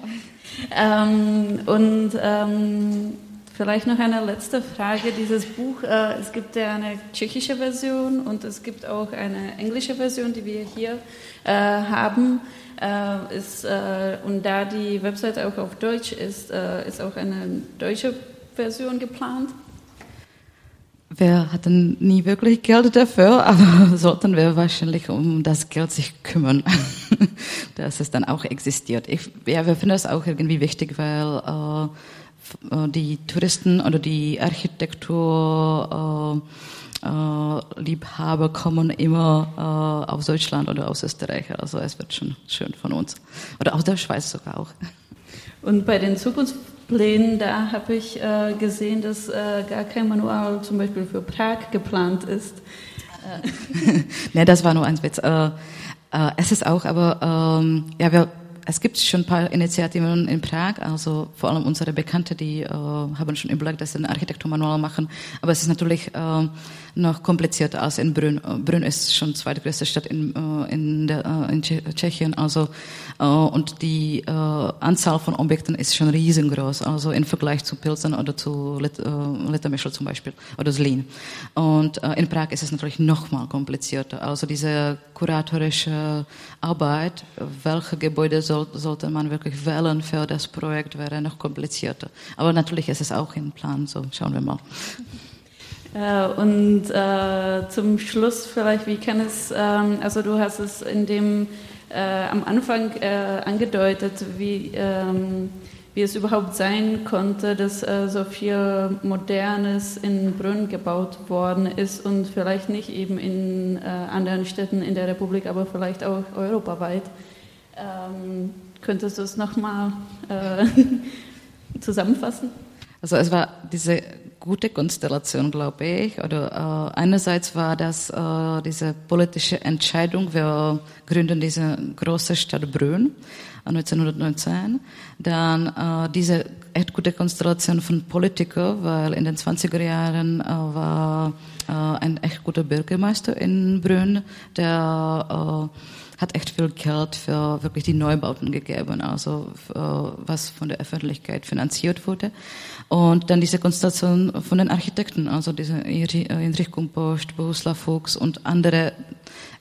ähm, und ähm, vielleicht noch eine letzte Frage. Dieses Buch, äh, es gibt ja eine tschechische Version und es gibt auch eine englische Version, die wir hier äh, haben. Äh, ist, äh, und da die Webseite auch auf Deutsch ist, äh, ist auch eine deutsche Version geplant. Wir hatten nie wirklich Geld dafür, aber sollten wir wahrscheinlich um das Geld sich kümmern, dass es dann auch existiert. Ich, ja, wir finden das auch irgendwie wichtig, weil äh, die Touristen oder die Architektur äh, Liebhaber kommen immer äh, aus Deutschland oder aus Österreich. Also es wird schon schön von uns. Oder aus der Schweiz sogar auch. Und bei den Zukunftsplänen, da habe ich äh, gesehen, dass äh, gar kein Manual zum Beispiel für Prag geplant ist. ne, das war nur ein Witz. Äh, äh, es ist auch, aber ähm, ja, wir es gibt schon ein paar Initiativen in Prag, also vor allem unsere Bekannte, die äh, haben schon überlegt, dass sie ein Architekturmanual machen. Aber es ist natürlich äh, noch komplizierter als in Brünn. Brünn ist schon zweitgrößte Stadt in, äh, in, der, äh, in Tschechien, also äh, und die Anzahl von Objekten ist schon riesengroß, also im Vergleich zu Pilsen oder zu Lit, Littermischl zum Beispiel oder Zlín. Und in Prag ist es natürlich noch mal komplizierter. Also diese kuratorische Arbeit, welche Gebäude soll, sollte man wirklich wählen für das Projekt, wäre noch komplizierter. Aber natürlich ist es auch im Plan, so schauen wir mal. Äh, und äh, zum Schluss vielleicht, wie kann es, ähm, also du hast es in dem äh, am Anfang äh, angedeutet, wie, ähm, wie es überhaupt sein konnte, dass äh, so viel Modernes in Brünn gebaut worden ist und vielleicht nicht eben in äh, anderen Städten in der Republik, aber vielleicht auch europaweit. Ähm, könntest du es nochmal zusammenfassen? Also es war diese gute Konstellation, glaube ich. Oder äh, einerseits war das äh, diese politische Entscheidung, wir gründen diese große Stadt Brünn. 1919. Dann äh, diese echt gute Konstellation von Politikern, weil in den 20er Jahren äh, war äh, ein echt guter Bürgermeister in Brünn, der äh, hat echt viel Geld für wirklich die Neubauten gegeben, also für, was von der Öffentlichkeit finanziert wurde. Und dann diese Konstellation von den Architekten, also diese Hinrich Kumpost, Bohuslav Fuchs und andere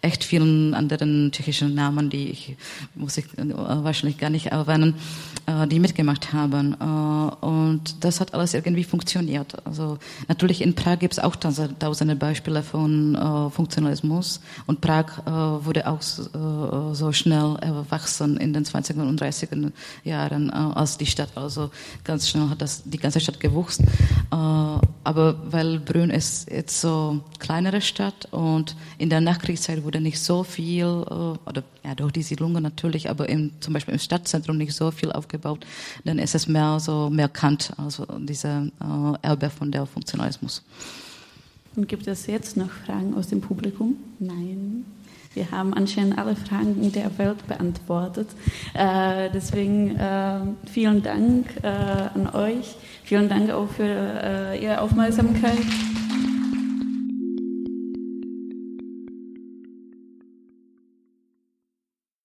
echt vielen anderen tschechischen Namen, die ich, muss ich äh, wahrscheinlich gar nicht erwähnen, äh, die mitgemacht haben. Äh, und das hat alles irgendwie funktioniert. Also natürlich in Prag gibt es auch tausende Beispiele von Funktionalismus und Prag wurde auch so schnell erwachsen in den 20er und 30er Jahren als die Stadt. Also ganz schnell hat das die ganze Stadt gewuchst. Aber weil Brünn ist jetzt so kleinere Stadt und in der Nachkriegszeit wurde nicht so viel, äh, oder ja, durch die Siedlungen natürlich, aber im, zum Beispiel im Stadtzentrum nicht so viel aufgebaut, dann ist es mehr so mehr Kant, also diese äh, Erbe von der Funktionalismus. Und gibt es jetzt noch Fragen aus dem Publikum? Nein. Wir haben anscheinend alle Fragen der Welt beantwortet. Äh, deswegen äh, vielen Dank äh, an euch. Vielen Dank auch für äh, Ihre Aufmerksamkeit.